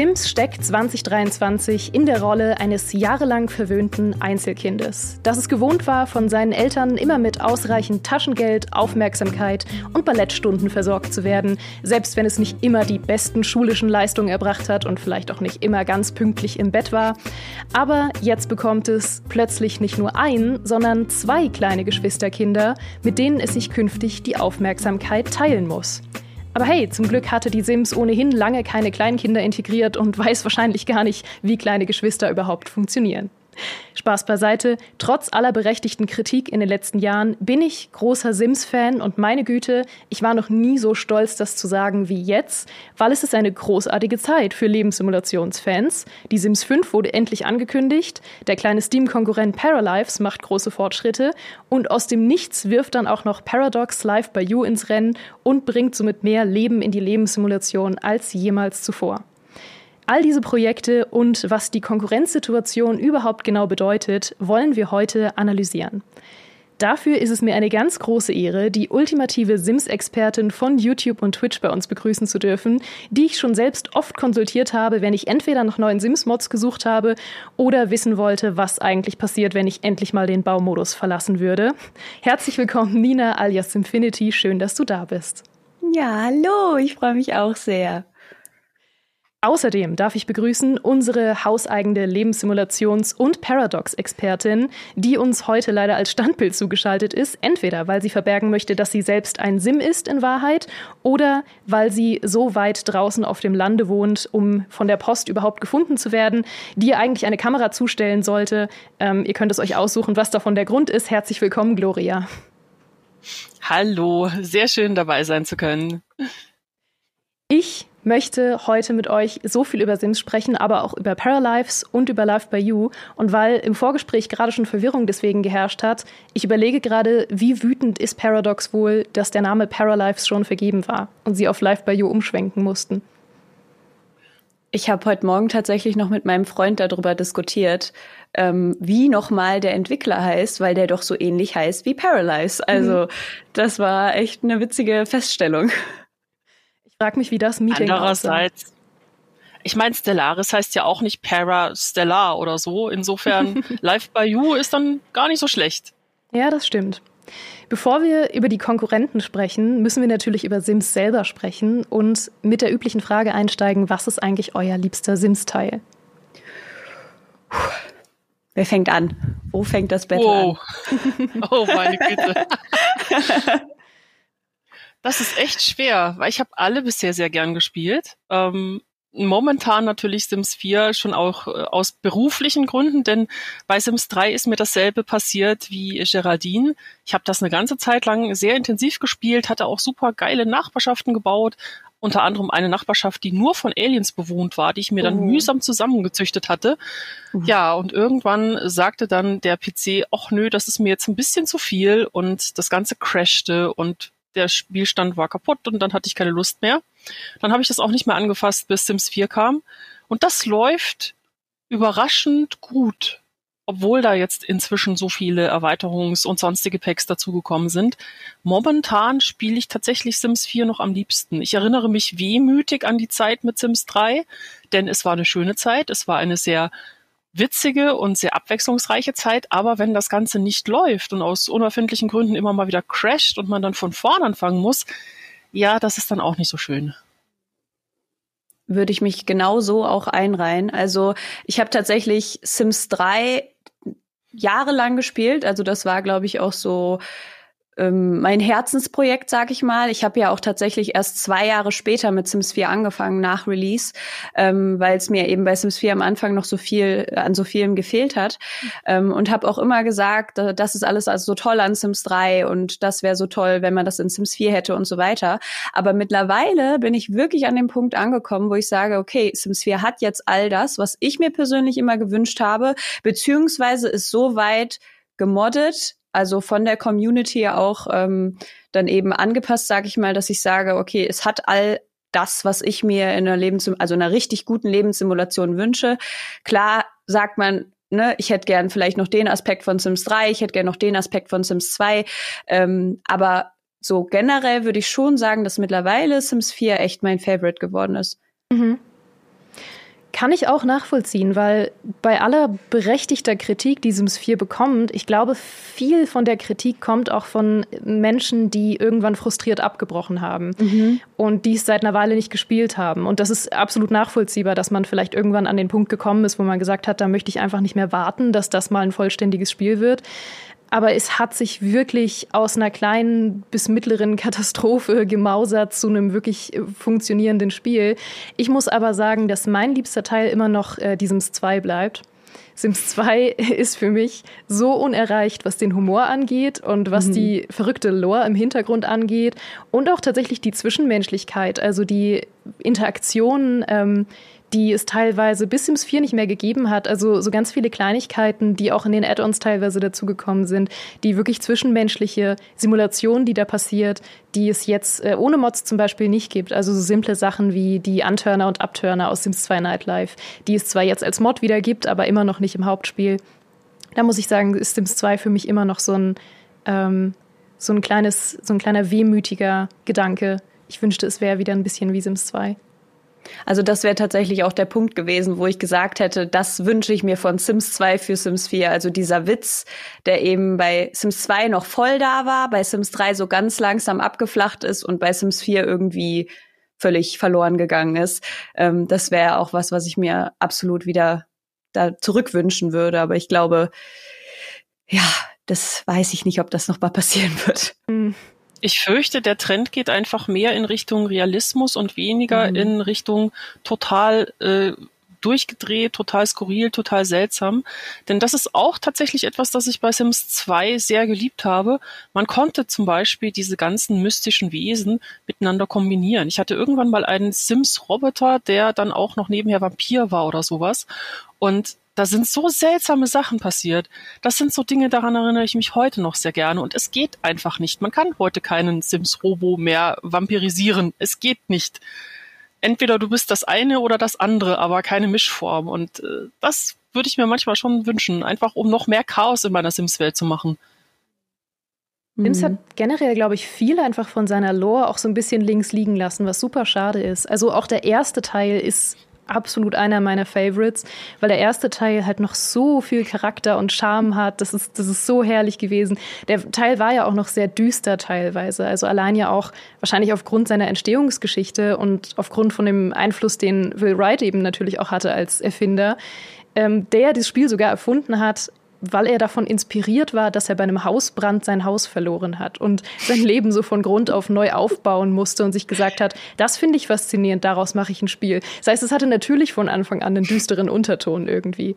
Sims steckt 2023 in der Rolle eines jahrelang verwöhnten Einzelkindes, das es gewohnt war, von seinen Eltern immer mit ausreichend Taschengeld, Aufmerksamkeit und Ballettstunden versorgt zu werden, selbst wenn es nicht immer die besten schulischen Leistungen erbracht hat und vielleicht auch nicht immer ganz pünktlich im Bett war. Aber jetzt bekommt es plötzlich nicht nur ein, sondern zwei kleine Geschwisterkinder, mit denen es sich künftig die Aufmerksamkeit teilen muss. Aber hey, zum Glück hatte die Sims ohnehin lange keine Kleinkinder integriert und weiß wahrscheinlich gar nicht, wie kleine Geschwister überhaupt funktionieren. Spaß beiseite, trotz aller berechtigten Kritik in den letzten Jahren bin ich großer Sims-Fan und meine Güte, ich war noch nie so stolz, das zu sagen wie jetzt, weil es ist eine großartige Zeit für Lebenssimulationsfans. Die Sims 5 wurde endlich angekündigt, der kleine Steam-Konkurrent Paralives macht große Fortschritte und aus dem Nichts wirft dann auch noch Paradox Live by You ins Rennen und bringt somit mehr Leben in die Lebenssimulation als jemals zuvor. All diese Projekte und was die Konkurrenzsituation überhaupt genau bedeutet, wollen wir heute analysieren. Dafür ist es mir eine ganz große Ehre, die ultimative Sims-Expertin von YouTube und Twitch bei uns begrüßen zu dürfen, die ich schon selbst oft konsultiert habe, wenn ich entweder nach neuen Sims-Mods gesucht habe oder wissen wollte, was eigentlich passiert, wenn ich endlich mal den Baumodus verlassen würde. Herzlich willkommen, Nina alias Infinity. Schön, dass du da bist. Ja, hallo, ich freue mich auch sehr. Außerdem darf ich begrüßen unsere hauseigene Lebenssimulations- und Paradox-Expertin, die uns heute leider als Standbild zugeschaltet ist, entweder weil sie verbergen möchte, dass sie selbst ein Sim ist in Wahrheit, oder weil sie so weit draußen auf dem Lande wohnt, um von der Post überhaupt gefunden zu werden, die ihr eigentlich eine Kamera zustellen sollte. Ähm, ihr könnt es euch aussuchen, was davon der Grund ist. Herzlich willkommen, Gloria. Hallo, sehr schön dabei sein zu können. Ich möchte heute mit euch so viel über Sims sprechen, aber auch über Paralives und über Life by You. Und weil im Vorgespräch gerade schon Verwirrung deswegen geherrscht hat, ich überlege gerade, wie wütend ist Paradox wohl, dass der Name Paralives schon vergeben war und sie auf Life by You umschwenken mussten. Ich habe heute Morgen tatsächlich noch mit meinem Freund darüber diskutiert, ähm, wie nochmal der Entwickler heißt, weil der doch so ähnlich heißt wie Paralyze. Also mhm. das war echt eine witzige Feststellung. Frag mich, wie das Meeting Andererseits, aussah. ich meine, Stellaris heißt ja auch nicht Parastellar oder so. Insofern, Live by You ist dann gar nicht so schlecht. Ja, das stimmt. Bevor wir über die Konkurrenten sprechen, müssen wir natürlich über Sims selber sprechen und mit der üblichen Frage einsteigen, was ist eigentlich euer liebster Sims-Teil? Wer fängt an? Wo fängt das Battle oh. an? Oh, meine Güte. Das ist echt schwer, weil ich habe alle bisher sehr gern gespielt. Ähm, momentan natürlich Sims 4 schon auch äh, aus beruflichen Gründen, denn bei Sims 3 ist mir dasselbe passiert wie Geraldine. Ich habe das eine ganze Zeit lang sehr intensiv gespielt, hatte auch super geile Nachbarschaften gebaut, unter anderem eine Nachbarschaft, die nur von Aliens bewohnt war, die ich mir dann oh. mühsam zusammengezüchtet hatte. Mhm. Ja, und irgendwann sagte dann der PC, ach nö, das ist mir jetzt ein bisschen zu viel und das Ganze crashte und der Spielstand war kaputt und dann hatte ich keine Lust mehr. Dann habe ich das auch nicht mehr angefasst, bis Sims 4 kam. Und das läuft überraschend gut, obwohl da jetzt inzwischen so viele Erweiterungs- und sonstige Packs dazugekommen sind. Momentan spiele ich tatsächlich Sims 4 noch am liebsten. Ich erinnere mich wehmütig an die Zeit mit Sims 3, denn es war eine schöne Zeit. Es war eine sehr witzige und sehr abwechslungsreiche Zeit, aber wenn das Ganze nicht läuft und aus unerfindlichen Gründen immer mal wieder crasht und man dann von vorn anfangen muss, ja, das ist dann auch nicht so schön. Würde ich mich genauso auch einreihen. Also ich habe tatsächlich Sims 3 jahrelang gespielt. Also das war, glaube ich, auch so ähm, mein Herzensprojekt, sag ich mal. Ich habe ja auch tatsächlich erst zwei Jahre später mit Sims 4 angefangen nach Release, ähm, weil es mir eben bei Sims 4 am Anfang noch so viel an so vielem gefehlt hat ähm, und habe auch immer gesagt, das ist alles also so toll an Sims 3 und das wäre so toll, wenn man das in Sims 4 hätte und so weiter. Aber mittlerweile bin ich wirklich an dem Punkt angekommen, wo ich sage, okay, Sims 4 hat jetzt all das, was ich mir persönlich immer gewünscht habe, beziehungsweise ist so weit gemoddet, also von der Community auch ähm, dann eben angepasst, sage ich mal, dass ich sage, okay, es hat all das, was ich mir in einer Lebens also in einer richtig guten Lebenssimulation wünsche. Klar sagt man, ne, ich hätte gern vielleicht noch den Aspekt von Sims 3, ich hätte gern noch den Aspekt von Sims 2, ähm, aber so generell würde ich schon sagen, dass mittlerweile Sims 4 echt mein Favorite geworden ist. Mhm. Kann ich auch nachvollziehen, weil bei aller berechtigter Kritik, die Sims 4 bekommt, ich glaube, viel von der Kritik kommt auch von Menschen, die irgendwann frustriert abgebrochen haben mhm. und die es seit einer Weile nicht gespielt haben. Und das ist absolut nachvollziehbar, dass man vielleicht irgendwann an den Punkt gekommen ist, wo man gesagt hat, da möchte ich einfach nicht mehr warten, dass das mal ein vollständiges Spiel wird aber es hat sich wirklich aus einer kleinen bis mittleren Katastrophe gemausert zu einem wirklich äh, funktionierenden Spiel. Ich muss aber sagen, dass mein liebster Teil immer noch äh, die Sims 2 bleibt. Sims 2 ist für mich so unerreicht, was den Humor angeht und was mhm. die verrückte Lore im Hintergrund angeht und auch tatsächlich die Zwischenmenschlichkeit, also die Interaktion, ähm, die es teilweise bis Sims 4 nicht mehr gegeben hat. Also so ganz viele Kleinigkeiten, die auch in den Add-ons teilweise dazugekommen sind, die wirklich zwischenmenschliche Simulationen, die da passiert, die es jetzt äh, ohne Mods zum Beispiel nicht gibt. Also so simple Sachen wie die Antörner und Abtörner aus Sims 2 Nightlife, die es zwar jetzt als Mod wieder gibt, aber immer noch nicht im Hauptspiel. Da muss ich sagen, ist Sims 2 für mich immer noch so ein, ähm, so ein kleines, so ein kleiner wehmütiger Gedanke. Ich wünschte, es wäre wieder ein bisschen wie Sims 2. Also das wäre tatsächlich auch der Punkt gewesen, wo ich gesagt hätte, das wünsche ich mir von Sims 2 für Sims 4. Also dieser Witz, der eben bei Sims 2 noch voll da war, bei Sims 3 so ganz langsam abgeflacht ist und bei Sims 4 irgendwie völlig verloren gegangen ist. Ähm, das wäre auch was, was ich mir absolut wieder da zurückwünschen würde. Aber ich glaube, ja, das weiß ich nicht, ob das noch mal passieren wird. Mhm. Ich fürchte, der Trend geht einfach mehr in Richtung Realismus und weniger mhm. in Richtung total äh, durchgedreht, total skurril, total seltsam. Denn das ist auch tatsächlich etwas, das ich bei Sims 2 sehr geliebt habe. Man konnte zum Beispiel diese ganzen mystischen Wesen miteinander kombinieren. Ich hatte irgendwann mal einen Sims-Roboter, der dann auch noch nebenher Vampir war oder sowas. Und da sind so seltsame Sachen passiert. Das sind so Dinge, daran erinnere ich mich heute noch sehr gerne. Und es geht einfach nicht. Man kann heute keinen Sims-Robo mehr vampirisieren. Es geht nicht. Entweder du bist das eine oder das andere, aber keine Mischform. Und äh, das würde ich mir manchmal schon wünschen, einfach um noch mehr Chaos in meiner Sims-Welt zu machen. Sims hat generell, glaube ich, viel einfach von seiner Lore auch so ein bisschen links liegen lassen, was super schade ist. Also auch der erste Teil ist absolut einer meiner Favorites, weil der erste Teil halt noch so viel Charakter und Charme hat. Das ist, das ist so herrlich gewesen. Der Teil war ja auch noch sehr düster teilweise. Also allein ja auch wahrscheinlich aufgrund seiner Entstehungsgeschichte und aufgrund von dem Einfluss, den Will Wright eben natürlich auch hatte als Erfinder, ähm, der das Spiel sogar erfunden hat, weil er davon inspiriert war, dass er bei einem Hausbrand sein Haus verloren hat und sein Leben so von Grund auf neu aufbauen musste und sich gesagt hat, das finde ich faszinierend, daraus mache ich ein Spiel. Das heißt, es hatte natürlich von Anfang an einen düsteren Unterton irgendwie.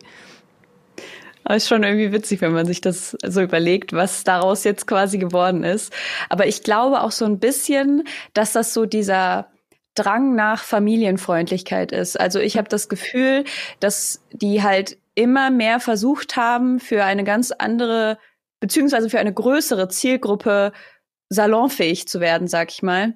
Aber ist schon irgendwie witzig, wenn man sich das so überlegt, was daraus jetzt quasi geworden ist. Aber ich glaube auch so ein bisschen, dass das so dieser Drang nach Familienfreundlichkeit ist. Also ich habe das Gefühl, dass die halt immer mehr versucht haben, für eine ganz andere, beziehungsweise für eine größere Zielgruppe salonfähig zu werden, sag ich mal.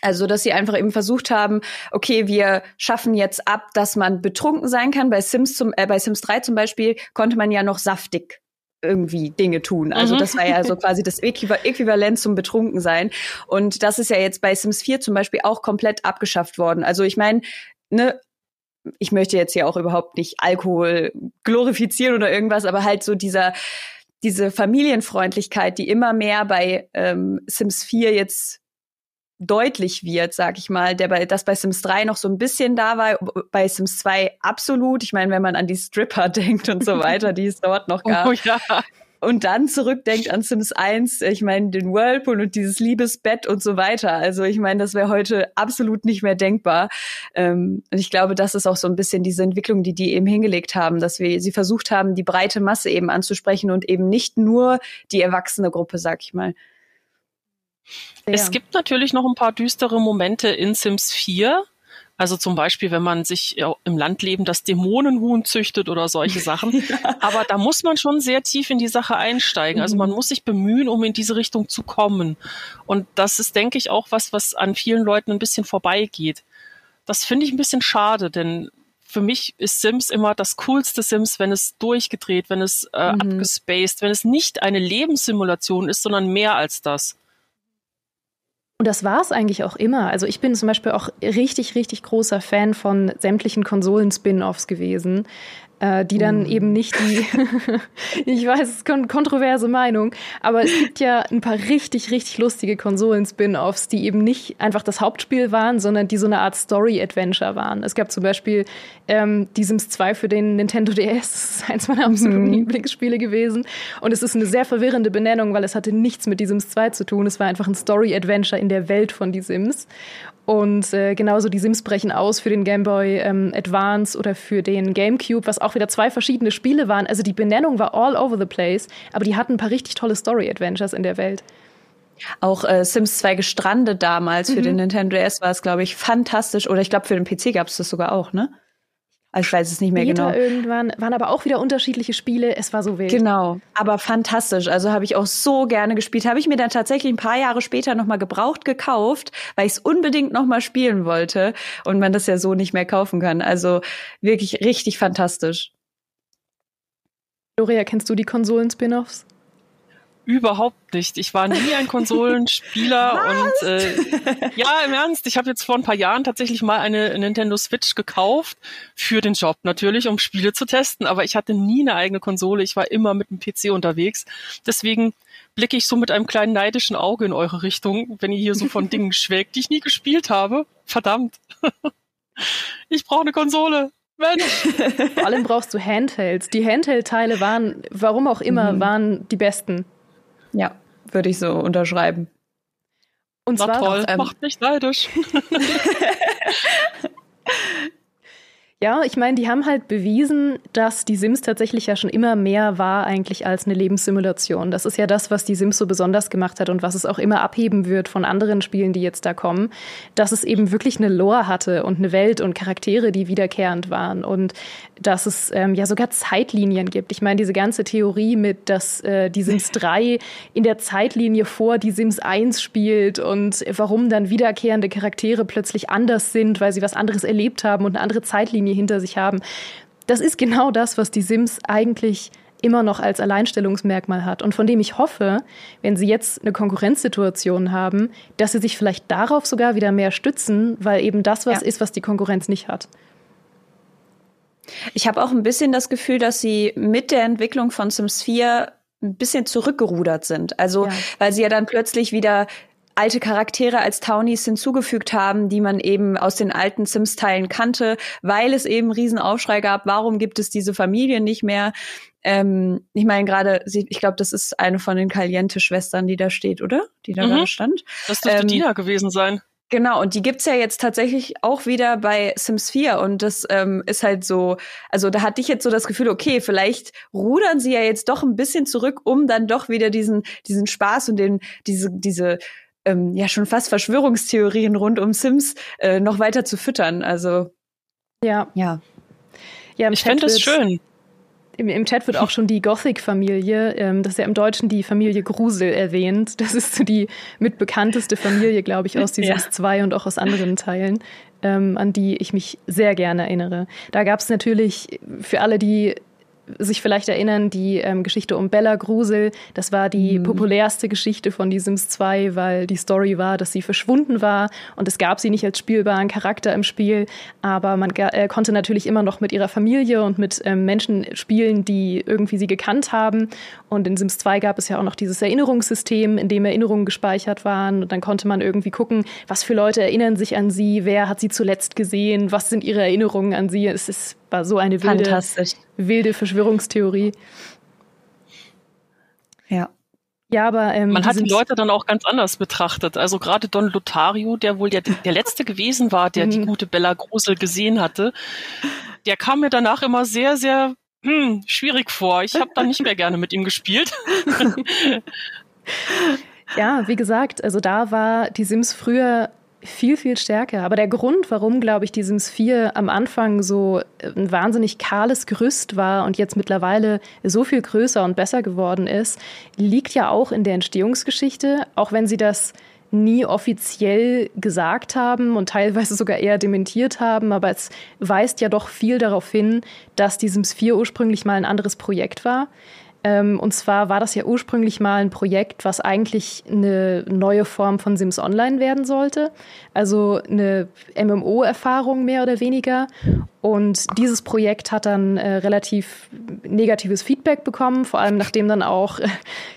Also, dass sie einfach eben versucht haben, okay, wir schaffen jetzt ab, dass man betrunken sein kann. Bei Sims zum, äh, bei Sims 3 zum Beispiel konnte man ja noch saftig irgendwie Dinge tun. Also mhm. das war ja so quasi das Äquivalent zum Betrunkensein. Und das ist ja jetzt bei Sims 4 zum Beispiel auch komplett abgeschafft worden. Also ich meine, ne, ich möchte jetzt hier auch überhaupt nicht Alkohol glorifizieren oder irgendwas, aber halt so dieser diese Familienfreundlichkeit, die immer mehr bei ähm, Sims 4 jetzt deutlich wird, sag ich mal, der bei, das bei Sims 3 noch so ein bisschen da war, bei Sims 2 absolut. Ich meine, wenn man an die Stripper denkt und so weiter, die es dort noch gab. Oh, ja und dann zurückdenkt an Sims 1, ich meine, den Whirlpool und dieses Liebesbett und so weiter. Also ich meine, das wäre heute absolut nicht mehr denkbar. Ähm, und ich glaube, das ist auch so ein bisschen diese Entwicklung, die die eben hingelegt haben, dass wir sie versucht haben, die breite Masse eben anzusprechen und eben nicht nur die erwachsene Gruppe, sag ich mal. Es gibt natürlich noch ein paar düstere Momente in Sims 4. Also zum Beispiel, wenn man sich im Landleben das Dämonenhuhn züchtet oder solche Sachen. ja. Aber da muss man schon sehr tief in die Sache einsteigen. Also man mhm. muss sich bemühen, um in diese Richtung zu kommen. Und das ist, denke ich, auch was, was an vielen Leuten ein bisschen vorbeigeht. Das finde ich ein bisschen schade, denn für mich ist Sims immer das coolste Sims, wenn es durchgedreht, wenn es äh, mhm. abgespaced, wenn es nicht eine Lebenssimulation ist, sondern mehr als das. Und das war es eigentlich auch immer. Also ich bin zum Beispiel auch richtig, richtig großer Fan von sämtlichen Konsolen-Spin-offs gewesen äh, die dann mm. eben nicht die, ich weiß, es ist eine kontroverse Meinung, aber es gibt ja ein paar richtig, richtig lustige Konsolen-Spin-Offs, die eben nicht einfach das Hauptspiel waren, sondern die so eine Art Story-Adventure waren. Es gab zum Beispiel ähm, die Sims 2 für den Nintendo DS, das ist eins meiner absoluten mm. Lieblingsspiele gewesen. Und es ist eine sehr verwirrende Benennung, weil es hatte nichts mit die Sims 2 zu tun. Es war einfach ein Story-Adventure in der Welt von die Sims. Und äh, genauso die Sims brechen aus für den Game Boy ähm, Advance oder für den GameCube, was auch wieder zwei verschiedene Spiele waren. Also die Benennung war all over the place, aber die hatten ein paar richtig tolle Story-Adventures in der Welt. Auch äh, Sims 2 gestrandet damals mhm. für den Nintendo DS war es, glaube ich, fantastisch. Oder ich glaube, für den PC gab es das sogar auch, ne? Also ich weiß es nicht mehr Später genau. irgendwann waren aber auch wieder unterschiedliche Spiele. Es war so wild. Genau, aber fantastisch. Also habe ich auch so gerne gespielt. Habe ich mir dann tatsächlich ein paar Jahre später noch mal gebraucht gekauft, weil ich es unbedingt noch mal spielen wollte und man das ja so nicht mehr kaufen kann. Also wirklich richtig fantastisch. Doria, kennst du die Konsolen-Spin-offs? Überhaupt nicht. Ich war nie ein Konsolenspieler und äh, ja, im Ernst, ich habe jetzt vor ein paar Jahren tatsächlich mal eine Nintendo Switch gekauft für den Job natürlich, um Spiele zu testen, aber ich hatte nie eine eigene Konsole. Ich war immer mit dem PC unterwegs. Deswegen blicke ich so mit einem kleinen neidischen Auge in eure Richtung, wenn ihr hier so von Dingen schwelgt, die ich nie gespielt habe. Verdammt. ich brauche eine Konsole. Mensch. Vor allem brauchst du Handhelds. Die Handheld-Teile waren, warum auch immer, mhm. waren die besten. Ja, würde ich so unterschreiben. Und zwar toll, ähm, macht mich neidisch. Ja, ich meine, die haben halt bewiesen, dass die Sims tatsächlich ja schon immer mehr war eigentlich als eine Lebenssimulation. Das ist ja das, was die Sims so besonders gemacht hat und was es auch immer abheben wird von anderen Spielen, die jetzt da kommen, dass es eben wirklich eine Lore hatte und eine Welt und Charaktere, die wiederkehrend waren und dass es ähm, ja sogar Zeitlinien gibt. Ich meine, diese ganze Theorie mit, dass äh, die Sims 3 in der Zeitlinie vor die Sims 1 spielt und warum dann wiederkehrende Charaktere plötzlich anders sind, weil sie was anderes erlebt haben und eine andere Zeitlinie Linie hinter sich haben. Das ist genau das, was die Sims eigentlich immer noch als Alleinstellungsmerkmal hat und von dem ich hoffe, wenn sie jetzt eine Konkurrenzsituation haben, dass sie sich vielleicht darauf sogar wieder mehr stützen, weil eben das was ja. ist, was die Konkurrenz nicht hat. Ich habe auch ein bisschen das Gefühl, dass sie mit der Entwicklung von Sims 4 ein bisschen zurückgerudert sind. Also, ja. weil sie ja dann plötzlich wieder alte Charaktere als Townies hinzugefügt haben, die man eben aus den alten Sims-Teilen kannte, weil es eben Riesenaufschrei gab, warum gibt es diese Familie nicht mehr? Ähm, ich meine gerade, ich glaube, das ist eine von den Caliente-Schwestern, die da steht, oder? Die da mhm. gerade stand. Das dürfte ähm, Dina gewesen sein. Genau, und die gibt's ja jetzt tatsächlich auch wieder bei Sims 4 und das ähm, ist halt so, also da hatte ich jetzt so das Gefühl, okay, vielleicht rudern sie ja jetzt doch ein bisschen zurück, um dann doch wieder diesen diesen Spaß und den diese diese ähm, ja schon fast Verschwörungstheorien rund um Sims äh, noch weiter zu füttern. Also ja. Ja. ja ich finde das schön. Im, Im, Chat wird auch schon die Gothic-Familie, ähm, das ist ja im Deutschen die Familie Grusel erwähnt. Das ist so die mitbekannteste Familie, glaube ich, aus dieses ja. 2 und auch aus anderen Teilen, ähm, an die ich mich sehr gerne erinnere. Da gab es natürlich für alle, die sich vielleicht erinnern, die ähm, Geschichte um Bella Grusel. Das war die mhm. populärste Geschichte von die Sims 2, weil die Story war, dass sie verschwunden war und es gab sie nicht als spielbaren Charakter im Spiel, aber man äh, konnte natürlich immer noch mit ihrer Familie und mit ähm, Menschen spielen, die irgendwie sie gekannt haben. Und in Sims 2 gab es ja auch noch dieses Erinnerungssystem, in dem Erinnerungen gespeichert waren. Und dann konnte man irgendwie gucken, was für Leute erinnern sich an sie, wer hat sie zuletzt gesehen, was sind ihre Erinnerungen an sie. Es ist war so eine wilde, wilde Verschwörungstheorie. Ja. Ja, aber ähm, man hat die Leute dann auch ganz anders betrachtet. Also gerade Don Lothario, der wohl der, der letzte gewesen war, der die mhm. gute Bella Grusel gesehen hatte, der kam mir danach immer sehr, sehr hm, schwierig vor. Ich habe dann nicht mehr gerne mit ihm gespielt. ja, wie gesagt, also da war die Sims früher viel, viel stärker. Aber der Grund, warum, glaube ich, die Sims 4 am Anfang so ein wahnsinnig kahles Gerüst war und jetzt mittlerweile so viel größer und besser geworden ist, liegt ja auch in der Entstehungsgeschichte, auch wenn sie das nie offiziell gesagt haben und teilweise sogar eher dementiert haben, aber es weist ja doch viel darauf hin, dass die Sims 4 ursprünglich mal ein anderes Projekt war. Ähm, und zwar war das ja ursprünglich mal ein Projekt, was eigentlich eine neue Form von Sims Online werden sollte. Also eine MMO-Erfahrung mehr oder weniger. Und dieses Projekt hat dann äh, relativ negatives Feedback bekommen, vor allem nachdem dann auch äh,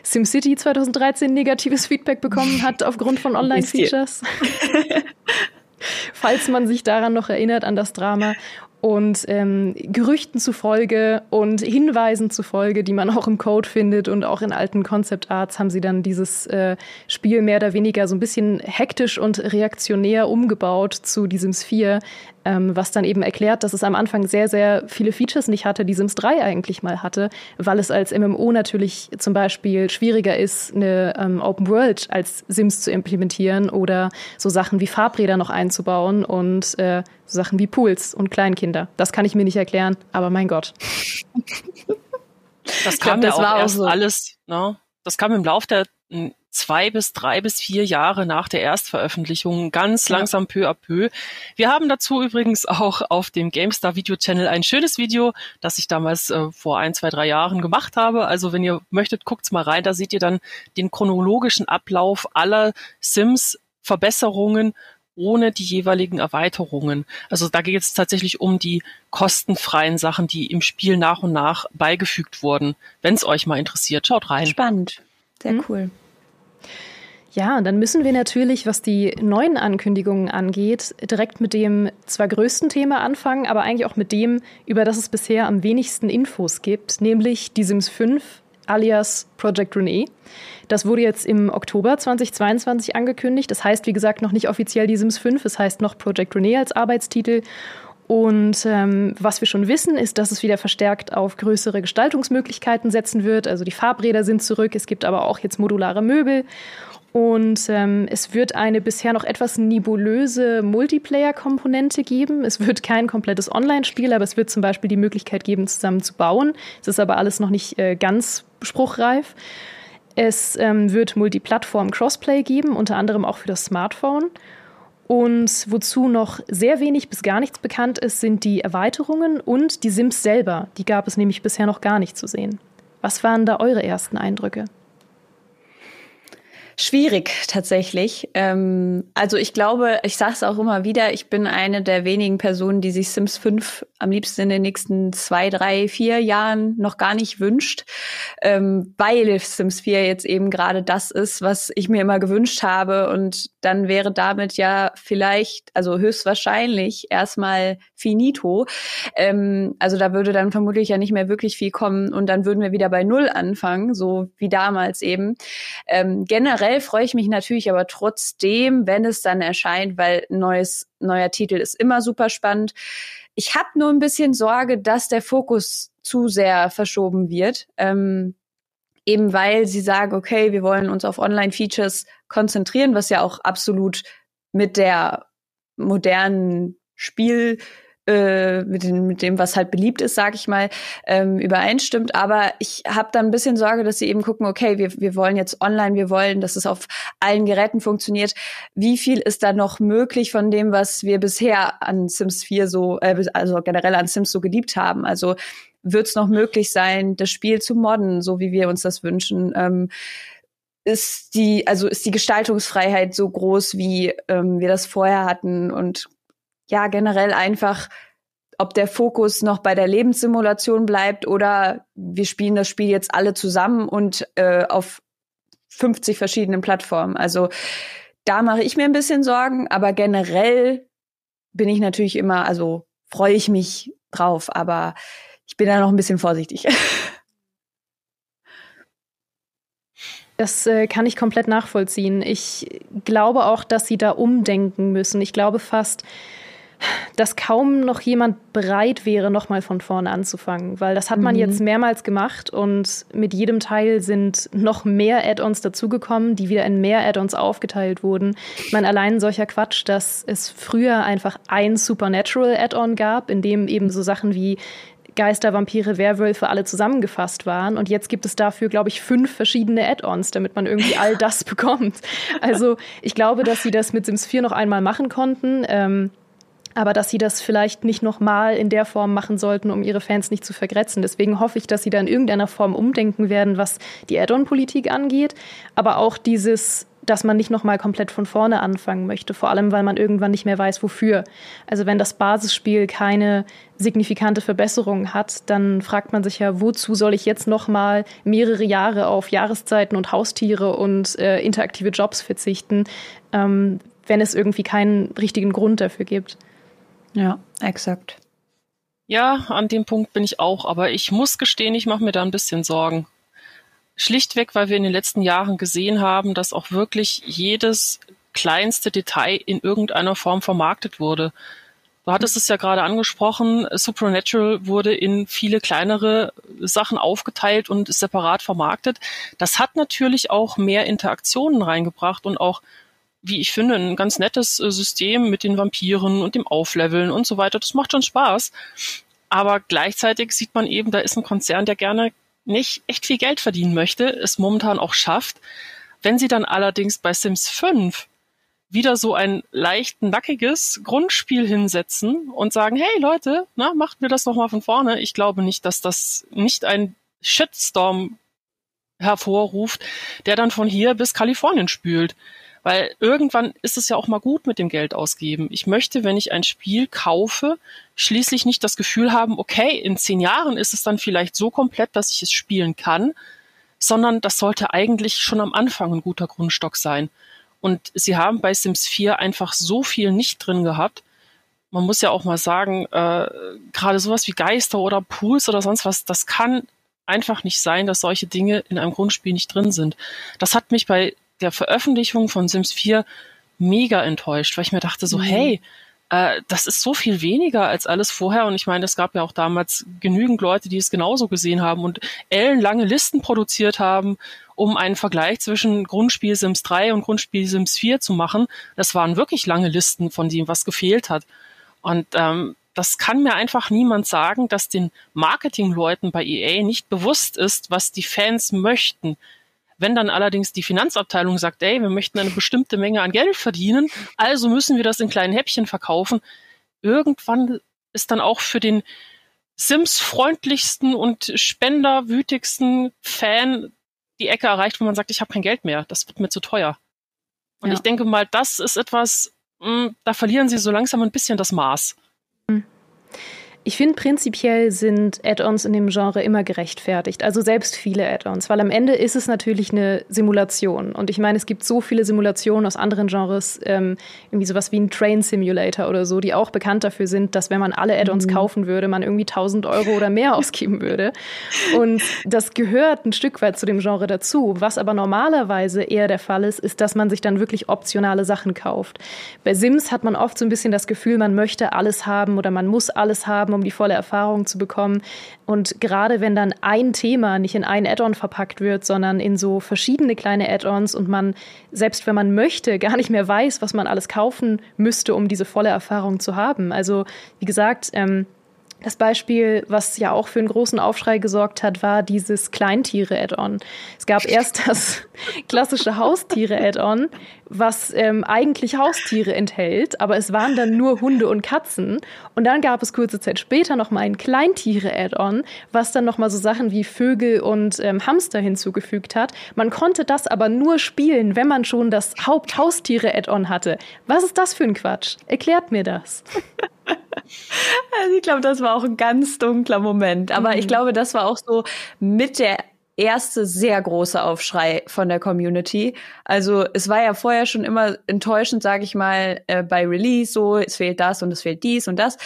SimCity 2013 negatives Feedback bekommen hat aufgrund von Online-Features. Falls man sich daran noch erinnert, an das Drama. Und ähm, Gerüchten zufolge und Hinweisen zufolge, die man auch im Code findet und auch in alten Concept Arts, haben sie dann dieses äh, Spiel mehr oder weniger so ein bisschen hektisch und reaktionär umgebaut zu Die Sims 4, ähm, was dann eben erklärt, dass es am Anfang sehr, sehr viele Features nicht hatte, die Sims 3 eigentlich mal hatte, weil es als MMO natürlich zum Beispiel schwieriger ist, eine ähm, Open World als Sims zu implementieren oder so Sachen wie Farbräder noch einzubauen und äh, so Sachen wie Pools und Kleinkinder. Das kann ich mir nicht erklären, aber mein Gott. Das kam glaub, das ja auch erst so. alles, ne? Das kam im Lauf der zwei bis drei bis vier Jahre nach der Erstveröffentlichung, ganz ja. langsam peu à peu. Wir haben dazu übrigens auch auf dem GameStar Video Channel ein schönes Video, das ich damals äh, vor ein, zwei, drei Jahren gemacht habe. Also wenn ihr möchtet, guckt's mal rein. Da seht ihr dann den chronologischen Ablauf aller Sims Verbesserungen ohne die jeweiligen Erweiterungen. Also da geht es tatsächlich um die kostenfreien Sachen, die im Spiel nach und nach beigefügt wurden. Wenn es euch mal interessiert, schaut rein. Spannend. Sehr hm? cool. Ja, und dann müssen wir natürlich, was die neuen Ankündigungen angeht, direkt mit dem zwar größten Thema anfangen, aber eigentlich auch mit dem, über das es bisher am wenigsten Infos gibt, nämlich die Sims 5 alias Project Renee. Das wurde jetzt im Oktober 2022 angekündigt. Das heißt, wie gesagt, noch nicht offiziell die Sims 5, es heißt noch Project Renee als Arbeitstitel. Und ähm, was wir schon wissen, ist, dass es wieder verstärkt auf größere Gestaltungsmöglichkeiten setzen wird. Also die Farbräder sind zurück, es gibt aber auch jetzt modulare Möbel. Und ähm, es wird eine bisher noch etwas nebulöse Multiplayer-Komponente geben. Es wird kein komplettes Online-Spiel, aber es wird zum Beispiel die Möglichkeit geben, zusammen zu bauen. Es ist aber alles noch nicht äh, ganz spruchreif. Es ähm, wird Multiplattform-Crossplay geben, unter anderem auch für das Smartphone. Und wozu noch sehr wenig bis gar nichts bekannt ist, sind die Erweiterungen und die Sims selber. Die gab es nämlich bisher noch gar nicht zu sehen. Was waren da eure ersten Eindrücke? Schwierig tatsächlich. Ähm, also ich glaube, ich sage es auch immer wieder, ich bin eine der wenigen Personen, die sich Sims 5 am liebsten in den nächsten zwei, drei, vier Jahren noch gar nicht wünscht, ähm, weil Sims 4 jetzt eben gerade das ist, was ich mir immer gewünscht habe. Und dann wäre damit ja vielleicht, also höchstwahrscheinlich erstmal finito. Ähm, also da würde dann vermutlich ja nicht mehr wirklich viel kommen und dann würden wir wieder bei Null anfangen, so wie damals eben. Ähm, generell generell freue ich mich natürlich aber trotzdem, wenn es dann erscheint, weil neues, neuer Titel ist immer super spannend. Ich habe nur ein bisschen Sorge, dass der Fokus zu sehr verschoben wird. Ähm, eben weil sie sagen, okay, wir wollen uns auf Online-Features konzentrieren, was ja auch absolut mit der modernen Spiel äh, mit, den, mit dem, was halt beliebt ist, sag ich mal, ähm, übereinstimmt. Aber ich habe da ein bisschen Sorge, dass sie eben gucken, okay, wir, wir wollen jetzt online, wir wollen, dass es auf allen Geräten funktioniert. Wie viel ist da noch möglich von dem, was wir bisher an Sims 4 so, äh, also generell an Sims so geliebt haben? Also wird es noch möglich sein, das Spiel zu modden, so wie wir uns das wünschen? Ähm, ist die, also ist die Gestaltungsfreiheit so groß, wie ähm, wir das vorher hatten und ja generell einfach, ob der Fokus noch bei der Lebenssimulation bleibt oder wir spielen das Spiel jetzt alle zusammen und äh, auf 50 verschiedenen Plattformen. Also da mache ich mir ein bisschen Sorgen, aber generell bin ich natürlich immer, also freue ich mich drauf, aber ich bin da noch ein bisschen vorsichtig. Das äh, kann ich komplett nachvollziehen. Ich glaube auch, dass sie da umdenken müssen. Ich glaube fast, dass kaum noch jemand bereit wäre, nochmal von vorne anzufangen, weil das hat man mhm. jetzt mehrmals gemacht und mit jedem Teil sind noch mehr Add-ons dazugekommen, die wieder in mehr Add-ons aufgeteilt wurden. Ich meine, allein solcher Quatsch, dass es früher einfach ein Supernatural Add-on gab, in dem eben so Sachen wie Geister, Vampire, Werwölfe alle zusammengefasst waren. Und jetzt gibt es dafür, glaube ich, fünf verschiedene Add-ons, damit man irgendwie all das bekommt. Also ich glaube, dass sie das mit Sims 4 noch einmal machen konnten. Ähm, aber dass sie das vielleicht nicht nochmal in der Form machen sollten, um ihre Fans nicht zu vergrätzen. Deswegen hoffe ich, dass sie da in irgendeiner Form umdenken werden, was die Add-on-Politik angeht, aber auch dieses dass man nicht nochmal komplett von vorne anfangen möchte, vor allem weil man irgendwann nicht mehr weiß, wofür. Also wenn das Basisspiel keine signifikante Verbesserung hat, dann fragt man sich ja, wozu soll ich jetzt nochmal mehrere Jahre auf Jahreszeiten und Haustiere und äh, interaktive Jobs verzichten, ähm, wenn es irgendwie keinen richtigen Grund dafür gibt. Ja, exakt. Ja, an dem Punkt bin ich auch, aber ich muss gestehen, ich mache mir da ein bisschen Sorgen. Schlichtweg, weil wir in den letzten Jahren gesehen haben, dass auch wirklich jedes kleinste Detail in irgendeiner Form vermarktet wurde. Du hattest es ja gerade angesprochen, Supernatural wurde in viele kleinere Sachen aufgeteilt und separat vermarktet. Das hat natürlich auch mehr Interaktionen reingebracht und auch, wie ich finde, ein ganz nettes äh, System mit den Vampiren und dem Aufleveln und so weiter. Das macht schon Spaß. Aber gleichzeitig sieht man eben, da ist ein Konzern, der gerne nicht echt viel Geld verdienen möchte, es momentan auch schafft. Wenn sie dann allerdings bei Sims 5 wieder so ein leicht nackiges Grundspiel hinsetzen und sagen, hey Leute, na, macht mir das noch mal von vorne. Ich glaube nicht, dass das nicht ein Shitstorm hervorruft, der dann von hier bis Kalifornien spült. Weil irgendwann ist es ja auch mal gut mit dem Geld ausgeben. Ich möchte, wenn ich ein Spiel kaufe, schließlich nicht das Gefühl haben, okay, in zehn Jahren ist es dann vielleicht so komplett, dass ich es spielen kann, sondern das sollte eigentlich schon am Anfang ein guter Grundstock sein. Und sie haben bei Sims 4 einfach so viel nicht drin gehabt. Man muss ja auch mal sagen, äh, gerade sowas wie Geister oder Pools oder sonst was, das kann einfach nicht sein, dass solche Dinge in einem Grundspiel nicht drin sind. Das hat mich bei der Veröffentlichung von Sims 4 mega enttäuscht, weil ich mir dachte so, mhm. hey, äh, das ist so viel weniger als alles vorher. Und ich meine, es gab ja auch damals genügend Leute, die es genauso gesehen haben und ellenlange Listen produziert haben, um einen Vergleich zwischen Grundspiel Sims 3 und Grundspiel Sims 4 zu machen. Das waren wirklich lange Listen, von denen was gefehlt hat. Und ähm, das kann mir einfach niemand sagen, dass den Marketingleuten bei EA nicht bewusst ist, was die Fans möchten. Wenn dann allerdings die Finanzabteilung sagt, ey, wir möchten eine bestimmte Menge an Geld verdienen, also müssen wir das in kleinen Häppchen verkaufen, irgendwann ist dann auch für den Sims-freundlichsten und spenderwütigsten Fan die Ecke erreicht, wo man sagt, ich habe kein Geld mehr, das wird mir zu teuer. Und ja. ich denke mal, das ist etwas, mh, hm, da verlieren sie so langsam ein bisschen das Maß. Mhm. Ich finde, prinzipiell sind Add-ons in dem Genre immer gerechtfertigt. Also selbst viele Add-ons, weil am Ende ist es natürlich eine Simulation. Und ich meine, es gibt so viele Simulationen aus anderen Genres, ähm, irgendwie sowas wie ein Train Simulator oder so, die auch bekannt dafür sind, dass wenn man alle Add-ons mhm. kaufen würde, man irgendwie 1000 Euro oder mehr ausgeben würde. Und das gehört ein Stück weit zu dem Genre dazu. Was aber normalerweise eher der Fall ist, ist, dass man sich dann wirklich optionale Sachen kauft. Bei Sims hat man oft so ein bisschen das Gefühl, man möchte alles haben oder man muss alles haben haben, um die volle Erfahrung zu bekommen. Und gerade wenn dann ein Thema nicht in ein Add-on verpackt wird, sondern in so verschiedene kleine Add-ons und man, selbst wenn man möchte, gar nicht mehr weiß, was man alles kaufen müsste, um diese volle Erfahrung zu haben. Also, wie gesagt, ähm, das Beispiel, was ja auch für einen großen Aufschrei gesorgt hat, war dieses Kleintiere-Add-on. Es gab erst das klassische Haustiere-Add-on, was ähm, eigentlich Haustiere enthält, aber es waren dann nur Hunde und Katzen. Und dann gab es kurze Zeit später noch mal ein Kleintiere-Add-on, was dann noch mal so Sachen wie Vögel und ähm, Hamster hinzugefügt hat. Man konnte das aber nur spielen, wenn man schon das Haupthaustiere-Add-on hatte. Was ist das für ein Quatsch? Erklärt mir das. Also ich glaube, das war auch ein ganz dunkler Moment. Aber mhm. ich glaube, das war auch so mit der erste sehr große Aufschrei von der Community. Also es war ja vorher schon immer enttäuschend, sage ich mal, äh, bei Release so, es fehlt das und es fehlt dies und das.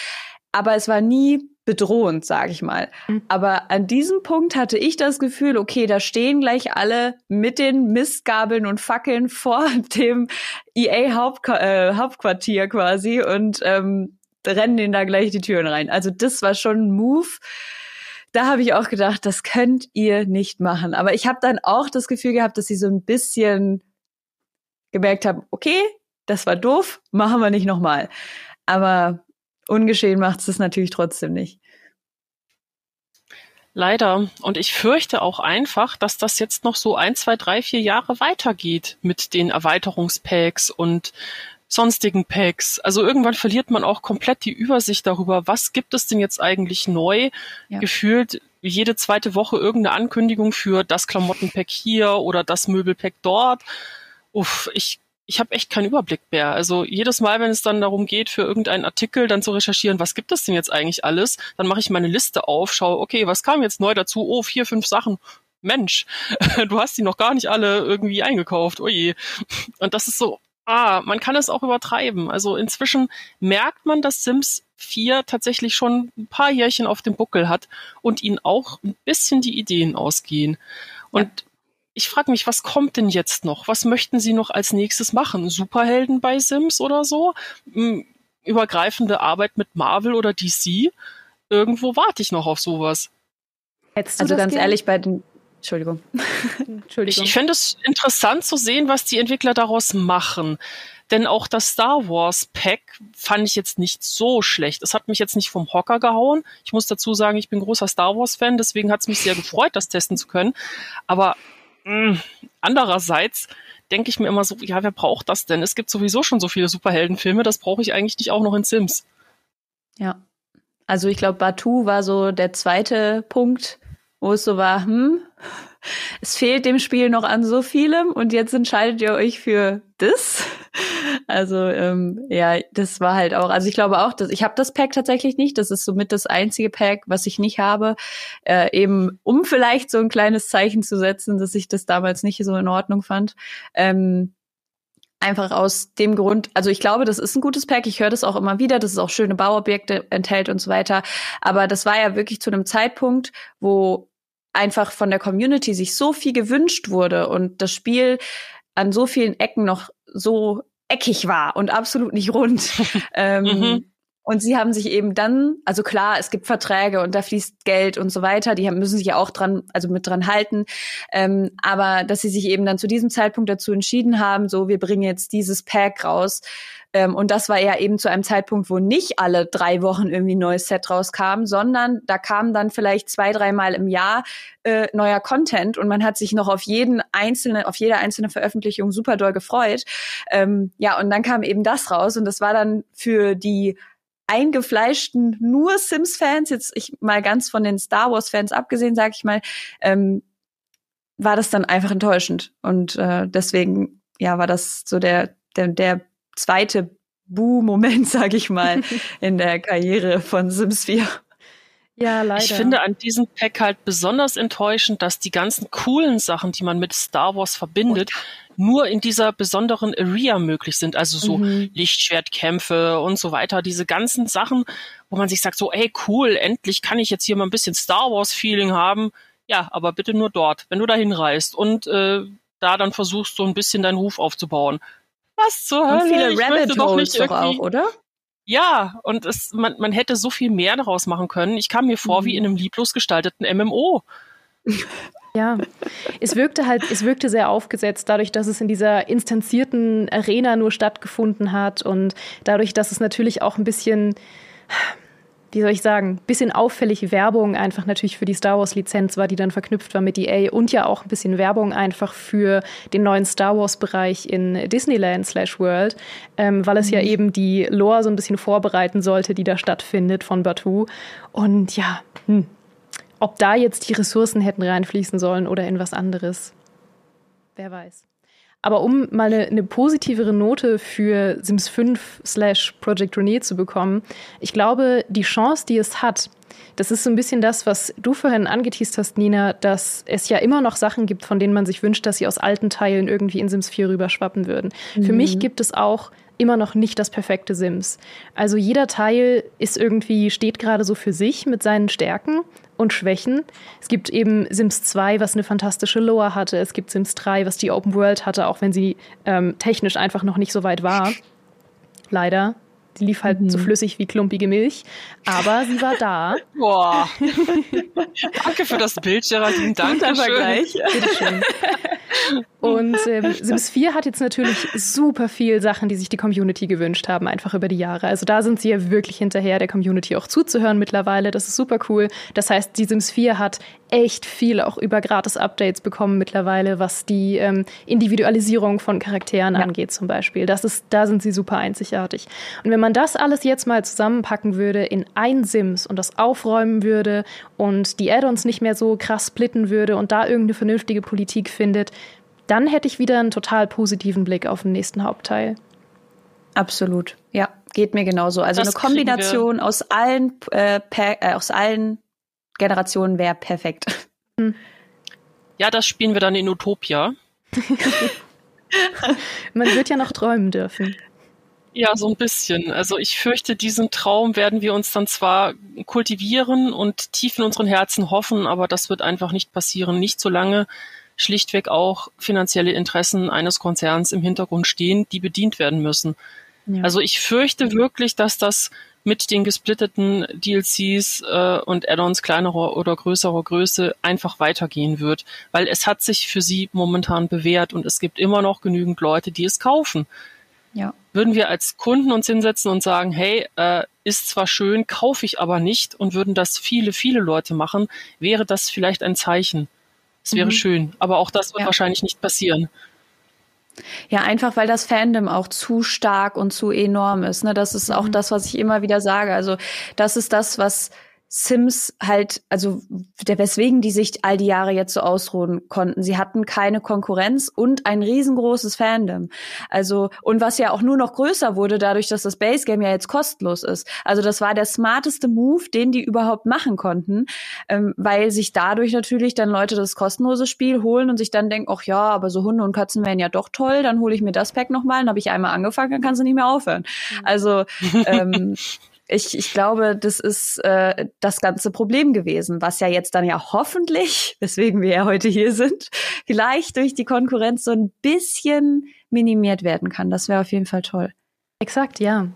Aber es war nie bedrohend, sage ich mal. Mhm. Aber an diesem Punkt hatte ich das Gefühl, okay, da stehen gleich alle mit den Mistgabeln und Fackeln vor dem EA Haupt äh, quasi und ähm, rennen denen da gleich die Türen rein. Also das war schon ein Move. Da habe ich auch gedacht, das könnt ihr nicht machen. Aber ich habe dann auch das Gefühl gehabt, dass sie so ein bisschen gemerkt haben, okay, das war doof, machen wir nicht nochmal. Aber ungeschehen macht es das natürlich trotzdem nicht. Leider. Und ich fürchte auch einfach, dass das jetzt noch so ein, zwei, drei, vier Jahre weitergeht mit den Erweiterungspacks und sonstigen Packs. Also irgendwann verliert man auch komplett die Übersicht darüber, was gibt es denn jetzt eigentlich neu. Ja. Gefühlt jede zweite Woche irgendeine Ankündigung für das Klamottenpack hier oder das Möbelpack dort. Uff, ich ich habe echt keinen Überblick mehr. Also jedes Mal, wenn es dann darum geht, für irgendeinen Artikel dann zu recherchieren, was gibt es denn jetzt eigentlich alles, dann mache ich meine Liste auf, schaue, okay, was kam jetzt neu dazu? Oh, vier, fünf Sachen. Mensch, du hast die noch gar nicht alle irgendwie eingekauft. Oje. Und das ist so, ah, man kann es auch übertreiben. Also inzwischen merkt man, dass Sims 4 tatsächlich schon ein paar Jährchen auf dem Buckel hat und ihnen auch ein bisschen die Ideen ausgehen. Und ja. ich frage mich, was kommt denn jetzt noch? Was möchten Sie noch als nächstes machen? Superhelden bei Sims oder so? Hm, übergreifende Arbeit mit Marvel oder DC? Irgendwo warte ich noch auf sowas. also ganz gern? ehrlich, bei den Entschuldigung. Entschuldigung. Ich, ich finde es interessant zu sehen, was die Entwickler daraus machen. Denn auch das Star Wars Pack fand ich jetzt nicht so schlecht. Es hat mich jetzt nicht vom Hocker gehauen. Ich muss dazu sagen, ich bin großer Star Wars Fan, deswegen hat es mich sehr gefreut, das testen zu können. Aber mh, mm, andererseits denke ich mir immer so, ja, wer braucht das denn? Es gibt sowieso schon so viele Superheldenfilme, das brauche ich eigentlich nicht auch noch in Sims. Ja. Also ich glaube, Batu war so der zweite Punkt, wo es so war, hm, es fehlt dem Spiel noch an so vielem und jetzt entscheidet ihr euch für das. Also ähm, ja, das war halt auch. Also ich glaube auch, dass ich habe das Pack tatsächlich nicht. Das ist somit das einzige Pack, was ich nicht habe. Äh, eben um vielleicht so ein kleines Zeichen zu setzen, dass ich das damals nicht so in Ordnung fand. Ähm, Einfach aus dem Grund, also ich glaube, das ist ein gutes Pack. Ich höre das auch immer wieder, dass es auch schöne Bauobjekte enthält und so weiter. Aber das war ja wirklich zu einem Zeitpunkt, wo einfach von der Community sich so viel gewünscht wurde und das Spiel an so vielen Ecken noch so eckig war und absolut nicht rund. ähm, mhm. Und sie haben sich eben dann, also klar, es gibt Verträge und da fließt Geld und so weiter, die müssen sich ja auch dran, also mit dran halten. Ähm, aber dass sie sich eben dann zu diesem Zeitpunkt dazu entschieden haben, so, wir bringen jetzt dieses Pack raus. Ähm, und das war ja eben zu einem Zeitpunkt, wo nicht alle drei Wochen irgendwie ein neues Set rauskam, sondern da kam dann vielleicht zwei, dreimal im Jahr äh, neuer Content und man hat sich noch auf jeden einzelne, auf jede einzelne Veröffentlichung super doll gefreut. Ähm, ja, und dann kam eben das raus und das war dann für die eingefleischten nur Sims-Fans, jetzt ich mal ganz von den Star Wars-Fans abgesehen, sag ich mal, ähm, war das dann einfach enttäuschend. Und äh, deswegen, ja, war das so der, der, der zweite Boo-Moment, sag ich mal, in der Karriere von Sims 4. Ja, leider. Ich finde an diesem Pack halt besonders enttäuschend, dass die ganzen coolen Sachen, die man mit Star Wars verbindet, oh nur in dieser besonderen Area möglich sind. Also so mhm. Lichtschwertkämpfe und so weiter. Diese ganzen Sachen, wo man sich sagt, so, ey, cool, endlich kann ich jetzt hier mal ein bisschen Star Wars-Feeling haben. Ja, aber bitte nur dort, wenn du dahin reist und äh, da dann versuchst, so ein bisschen deinen Ruf aufzubauen. Was zur Hölle? Und viele ich Rabbit Holes doch auch, oder? Ja, und es, man, man hätte so viel mehr daraus machen können. Ich kam mir vor mhm. wie in einem lieblos gestalteten MMO. Ja, es wirkte halt, es wirkte sehr aufgesetzt, dadurch, dass es in dieser instanzierten Arena nur stattgefunden hat und dadurch, dass es natürlich auch ein bisschen, wie soll ich sagen, bisschen auffällig Werbung einfach natürlich für die Star Wars Lizenz war, die dann verknüpft war mit EA und ja auch ein bisschen Werbung einfach für den neuen Star Wars Bereich in Disneyland slash World, ähm, weil es mhm. ja eben die Lore so ein bisschen vorbereiten sollte, die da stattfindet von Batu. Und ja, hm, ob da jetzt die Ressourcen hätten reinfließen sollen oder in was anderes, wer weiß. Aber um mal eine, eine, positivere Note für Sims 5 slash Project Renee zu bekommen, ich glaube, die Chance, die es hat, das ist so ein bisschen das, was du vorhin angeteased hast, Nina, dass es ja immer noch Sachen gibt, von denen man sich wünscht, dass sie aus alten Teilen irgendwie in Sims 4 rüberschwappen würden. Mhm. Für mich gibt es auch immer noch nicht das perfekte Sims. Also jeder Teil ist irgendwie, steht gerade so für sich mit seinen Stärken und Schwächen. Es gibt eben Sims 2, was eine fantastische Lore hatte. Es gibt Sims 3, was die Open World hatte, auch wenn sie ähm, technisch einfach noch nicht so weit war. Leider. Die lief halt mhm. so flüssig wie klumpige Milch, aber sie war da. Boah. Danke für das Bild, Geraldine. Danke Vergleich. Bitteschön. Und ähm, Sims 4 hat jetzt natürlich super viel Sachen, die sich die Community gewünscht haben, einfach über die Jahre. Also da sind sie ja wirklich hinterher, der Community auch zuzuhören mittlerweile. Das ist super cool. Das heißt, die Sims 4 hat echt viel auch über Gratis-Updates bekommen mittlerweile, was die ähm, Individualisierung von Charakteren ja. angeht zum Beispiel. Das ist, da sind sie super einzigartig. Und wenn man das alles jetzt mal zusammenpacken würde in ein Sims und das aufräumen würde und die Add-ons nicht mehr so krass splitten würde und da irgendeine vernünftige Politik findet, dann hätte ich wieder einen total positiven Blick auf den nächsten Hauptteil. Absolut, ja, geht mir genauso. Also das eine Kombination aus allen, äh, per, äh, aus allen Generationen wäre perfekt. Hm. Ja, das spielen wir dann in Utopia. Man wird ja noch träumen dürfen. Ja, so ein bisschen. Also ich fürchte, diesen Traum werden wir uns dann zwar kultivieren und tief in unseren Herzen hoffen, aber das wird einfach nicht passieren. Nicht solange schlichtweg auch finanzielle Interessen eines Konzerns im Hintergrund stehen, die bedient werden müssen. Ja. Also ich fürchte wirklich, dass das mit den gesplitteten DLCs äh, und Add-ons kleinerer oder größerer Größe einfach weitergehen wird, weil es hat sich für sie momentan bewährt und es gibt immer noch genügend Leute, die es kaufen. Ja. Würden wir als Kunden uns hinsetzen und sagen, hey, äh, ist zwar schön, kaufe ich aber nicht und würden das viele, viele Leute machen, wäre das vielleicht ein Zeichen. Es wäre mhm. schön, aber auch das wird ja. wahrscheinlich nicht passieren. Ja, einfach weil das Fandom auch zu stark und zu enorm ist. Ne? Das ist auch mhm. das, was ich immer wieder sage. Also das ist das, was Sims halt, also der, weswegen die sich all die Jahre jetzt so ausruhen konnten. Sie hatten keine Konkurrenz und ein riesengroßes Fandom. Also, und was ja auch nur noch größer wurde, dadurch, dass das Base Game ja jetzt kostenlos ist. Also, das war der smarteste Move, den die überhaupt machen konnten, ähm, weil sich dadurch natürlich dann Leute das kostenlose Spiel holen und sich dann denken, ach ja, aber so Hunde und Katzen wären ja doch toll, dann hole ich mir das Pack nochmal, dann habe ich einmal angefangen, dann kannst du nicht mehr aufhören. Mhm. Also, ähm, ich, ich glaube, das ist äh, das ganze Problem gewesen, was ja jetzt dann ja hoffentlich, weswegen wir ja heute hier sind, vielleicht durch die Konkurrenz so ein bisschen minimiert werden kann. Das wäre auf jeden Fall toll. Exakt, ja.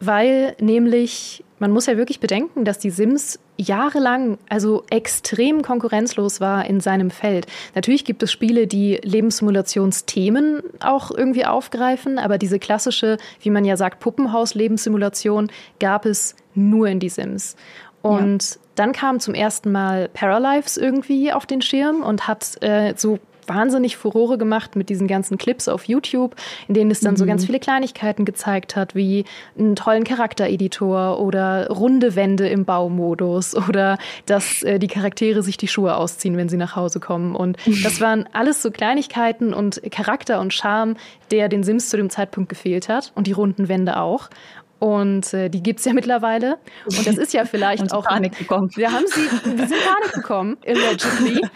Weil nämlich man muss ja wirklich bedenken, dass die Sims jahrelang also extrem konkurrenzlos war in seinem Feld. Natürlich gibt es Spiele, die Lebenssimulationsthemen auch irgendwie aufgreifen, aber diese klassische, wie man ja sagt, Puppenhaus-Lebenssimulation gab es nur in die Sims. Und ja. dann kam zum ersten Mal Paralives irgendwie auf den Schirm und hat äh, so wahnsinnig Furore gemacht mit diesen ganzen Clips auf YouTube, in denen es dann mhm. so ganz viele Kleinigkeiten gezeigt hat, wie einen tollen Charaktereditor oder runde Wände im Baumodus oder dass äh, die Charaktere sich die Schuhe ausziehen, wenn sie nach Hause kommen. Und das waren alles so Kleinigkeiten und Charakter und Charme, der den Sims zu dem Zeitpunkt gefehlt hat und die runden Wände auch. Und äh, die gibt's ja mittlerweile. Und das ist ja vielleicht auch. Panik bekommen. Wir haben sie, wir sind Panik bekommen, allegedly.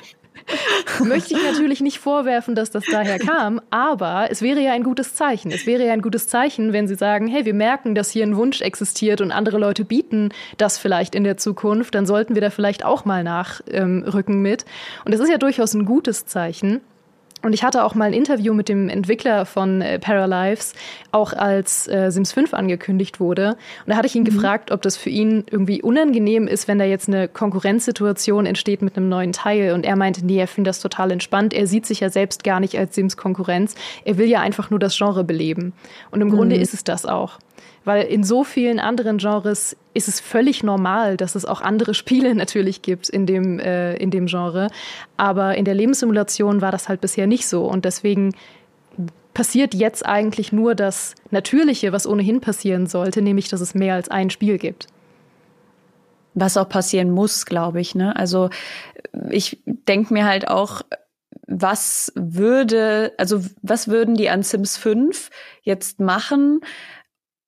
Möchte ich natürlich nicht vorwerfen, dass das daher kam, aber es wäre ja ein gutes Zeichen. Es wäre ja ein gutes Zeichen, wenn Sie sagen, hey, wir merken, dass hier ein Wunsch existiert und andere Leute bieten das vielleicht in der Zukunft, dann sollten wir da vielleicht auch mal nachrücken ähm, mit. Und es ist ja durchaus ein gutes Zeichen. Und ich hatte auch mal ein Interview mit dem Entwickler von äh, Paralives, auch als äh, Sims 5 angekündigt wurde. Und da hatte ich ihn mhm. gefragt, ob das für ihn irgendwie unangenehm ist, wenn da jetzt eine Konkurrenzsituation entsteht mit einem neuen Teil. Und er meinte, nee, er findet das total entspannt. Er sieht sich ja selbst gar nicht als Sims Konkurrenz. Er will ja einfach nur das Genre beleben. Und im mhm. Grunde ist es das auch. Weil in so vielen anderen Genres ist es völlig normal, dass es auch andere Spiele natürlich gibt in dem, äh, in dem Genre. Aber in der Lebenssimulation war das halt bisher nicht so. Und deswegen passiert jetzt eigentlich nur das Natürliche, was ohnehin passieren sollte, nämlich dass es mehr als ein Spiel gibt. Was auch passieren muss, glaube ich. Ne? Also ich denke mir halt auch, was würde, also was würden die an Sims 5 jetzt machen,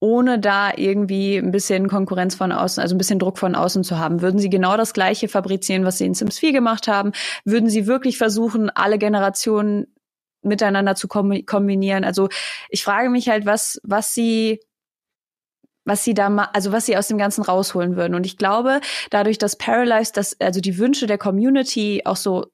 ohne da irgendwie ein bisschen Konkurrenz von außen, also ein bisschen Druck von außen zu haben? Würden Sie genau das Gleiche fabrizieren, was Sie in Sims 4 gemacht haben? Würden Sie wirklich versuchen, alle Generationen miteinander zu kombinieren? Also ich frage mich halt, was, was Sie was sie da also was sie aus dem Ganzen rausholen würden. Und ich glaube, dadurch, dass Paralyzed, das, also die Wünsche der Community auch so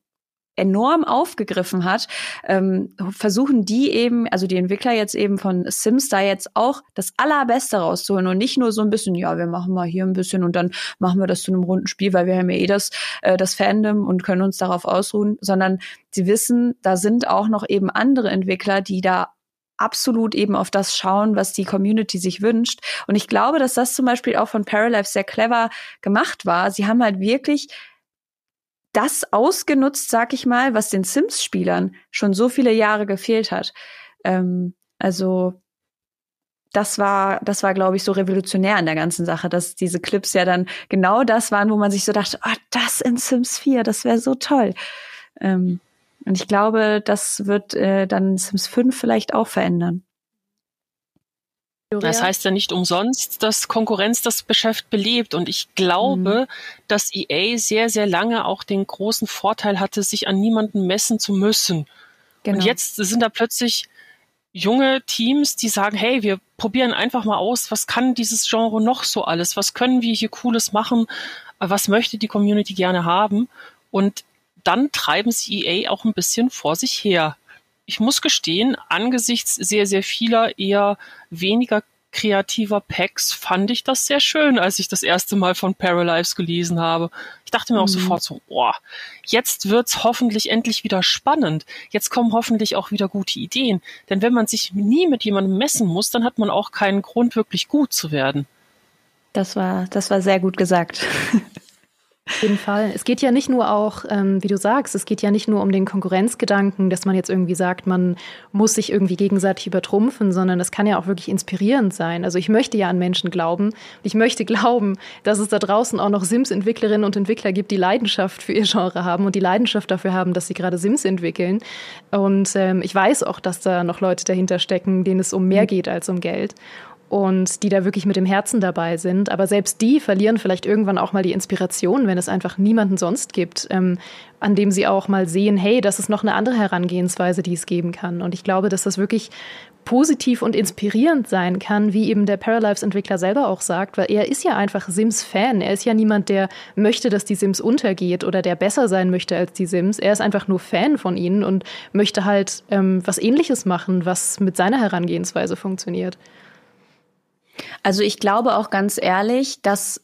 enorm aufgegriffen hat, ähm, versuchen die eben, also die Entwickler jetzt eben von Sims da jetzt auch das Allerbeste rauszuholen und nicht nur so ein bisschen, ja, wir machen mal hier ein bisschen und dann machen wir das zu einem runden Spiel, weil wir haben ja eh das, äh, das Fandom und können uns darauf ausruhen, sondern sie wissen, da sind auch noch eben andere Entwickler, die da absolut eben auf das schauen, was die Community sich wünscht. Und ich glaube, dass das zum Beispiel auch von Paralife sehr clever gemacht war. Sie haben halt wirklich das ausgenutzt, sag ich mal, was den Sims-Spielern schon so viele Jahre gefehlt hat. Ähm, also das war, das war, glaube ich, so revolutionär in der ganzen Sache, dass diese Clips ja dann genau das waren, wo man sich so dachte, oh, das in Sims 4, das wäre so toll. Ähm, und ich glaube, das wird äh, dann Sims 5 vielleicht auch verändern. Das heißt ja nicht umsonst, dass Konkurrenz das Geschäft belebt. Und ich glaube, mhm. dass EA sehr, sehr lange auch den großen Vorteil hatte, sich an niemanden messen zu müssen. Genau. Und jetzt sind da plötzlich junge Teams, die sagen, hey, wir probieren einfach mal aus, was kann dieses Genre noch so alles? Was können wir hier Cooles machen? Was möchte die Community gerne haben? Und dann treiben sie EA auch ein bisschen vor sich her. Ich muss gestehen, angesichts sehr, sehr vieler eher weniger kreativer Packs fand ich das sehr schön, als ich das erste Mal von Paralives gelesen habe. Ich dachte mir auch mhm. sofort so, oh, jetzt wird's hoffentlich endlich wieder spannend. Jetzt kommen hoffentlich auch wieder gute Ideen. Denn wenn man sich nie mit jemandem messen muss, dann hat man auch keinen Grund, wirklich gut zu werden. Das war, das war sehr gut gesagt. Auf jeden Fall. Es geht ja nicht nur auch, ähm, wie du sagst, es geht ja nicht nur um den Konkurrenzgedanken, dass man jetzt irgendwie sagt, man muss sich irgendwie gegenseitig übertrumpfen, sondern es kann ja auch wirklich inspirierend sein. Also ich möchte ja an Menschen glauben. Ich möchte glauben, dass es da draußen auch noch Sims-Entwicklerinnen und Entwickler gibt, die Leidenschaft für ihr Genre haben und die Leidenschaft dafür haben, dass sie gerade Sims entwickeln. Und ähm, ich weiß auch, dass da noch Leute dahinter stecken, denen es um mehr geht als um Geld und die da wirklich mit dem Herzen dabei sind. Aber selbst die verlieren vielleicht irgendwann auch mal die Inspiration, wenn es einfach niemanden sonst gibt, ähm, an dem sie auch mal sehen, hey, das ist noch eine andere Herangehensweise, die es geben kann. Und ich glaube, dass das wirklich positiv und inspirierend sein kann, wie eben der Paralives-Entwickler selber auch sagt, weil er ist ja einfach Sims-Fan. Er ist ja niemand, der möchte, dass die Sims untergeht oder der besser sein möchte als die Sims. Er ist einfach nur Fan von ihnen und möchte halt ähm, was Ähnliches machen, was mit seiner Herangehensweise funktioniert. Also ich glaube auch ganz ehrlich, dass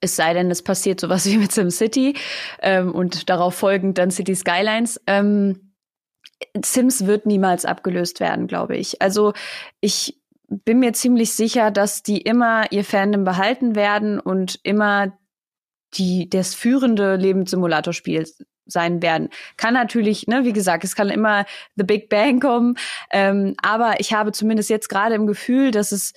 es sei denn, es passiert sowas wie mit SimCity ähm, und darauf folgend dann City Skylines. Ähm, Sims wird niemals abgelöst werden, glaube ich. Also ich bin mir ziemlich sicher, dass die immer ihr Fandom behalten werden und immer die das führende Lebenssimulatorspiel sein werden. Kann natürlich, ne, wie gesagt, es kann immer The Big Bang kommen, ähm, aber ich habe zumindest jetzt gerade im Gefühl, dass es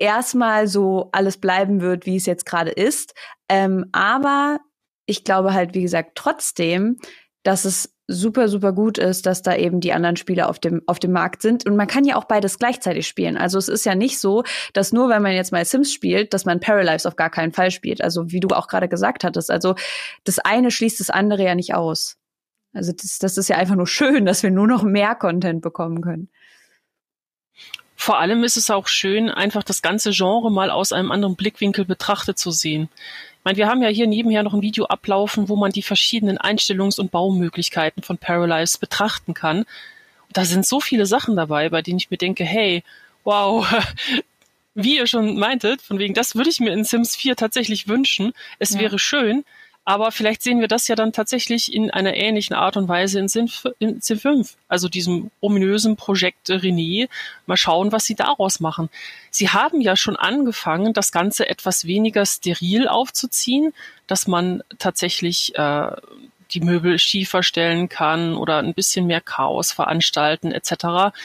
erstmal so alles bleiben wird, wie es jetzt gerade ist. Ähm, aber ich glaube halt, wie gesagt, trotzdem, dass es super, super gut ist, dass da eben die anderen Spiele auf dem, auf dem Markt sind. Und man kann ja auch beides gleichzeitig spielen. Also es ist ja nicht so, dass nur wenn man jetzt mal Sims spielt, dass man Paralives auf gar keinen Fall spielt. Also wie du auch gerade gesagt hattest. Also das eine schließt das andere ja nicht aus. Also das, das ist ja einfach nur schön, dass wir nur noch mehr Content bekommen können. Vor allem ist es auch schön, einfach das ganze Genre mal aus einem anderen Blickwinkel betrachtet zu sehen. Ich meine, wir haben ja hier nebenher noch ein Video ablaufen, wo man die verschiedenen Einstellungs- und Baumöglichkeiten von Paralyze betrachten kann. Und da sind so viele Sachen dabei, bei denen ich mir denke, hey, wow, wie ihr schon meintet, von wegen, das würde ich mir in Sims 4 tatsächlich wünschen. Es ja. wäre schön, aber vielleicht sehen wir das ja dann tatsächlich in einer ähnlichen Art und Weise in Sim, in Sim 5, also diesem ominösen Projekt René. Mal schauen, was sie daraus machen. Sie haben ja schon angefangen, das Ganze etwas weniger steril aufzuziehen, dass man tatsächlich äh, die Möbel schiefer stellen kann oder ein bisschen mehr Chaos veranstalten etc.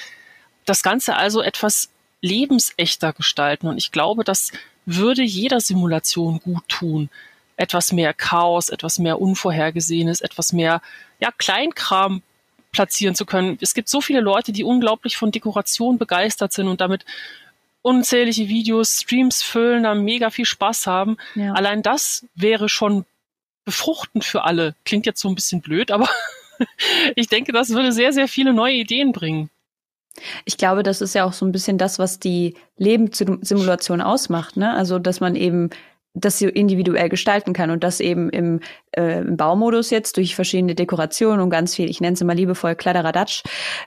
Das Ganze also etwas lebensechter gestalten und ich glaube, das würde jeder Simulation gut tun etwas mehr Chaos, etwas mehr Unvorhergesehenes, etwas mehr ja, Kleinkram platzieren zu können. Es gibt so viele Leute, die unglaublich von Dekoration begeistert sind und damit unzählige Videos, Streams füllen, da mega viel Spaß haben. Ja. Allein das wäre schon befruchtend für alle. Klingt jetzt so ein bisschen blöd, aber ich denke, das würde sehr, sehr viele neue Ideen bringen. Ich glaube, das ist ja auch so ein bisschen das, was die Lebenssimulation ausmacht, ne? Also, dass man eben das sie individuell gestalten kann und das eben im, äh, im Baumodus jetzt durch verschiedene Dekorationen und ganz viel, ich nenne es immer liebevoll Kladderadatsch,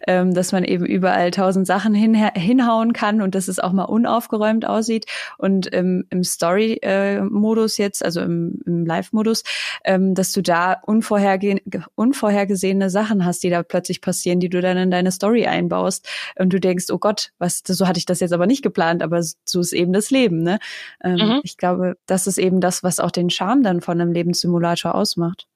ähm, dass man eben überall tausend Sachen hin, hinhauen kann und dass es auch mal unaufgeräumt aussieht und ähm, im Story-Modus äh, jetzt, also im, im Live-Modus, ähm, dass du da unvorherge unvorhergesehene Sachen hast, die da plötzlich passieren, die du dann in deine Story einbaust und du denkst, oh Gott, was, so hatte ich das jetzt aber nicht geplant, aber so ist eben das Leben, ne? Ähm, mhm. Ich glaube, das das ist eben das, was auch den Charme dann von einem Lebenssimulator ausmacht.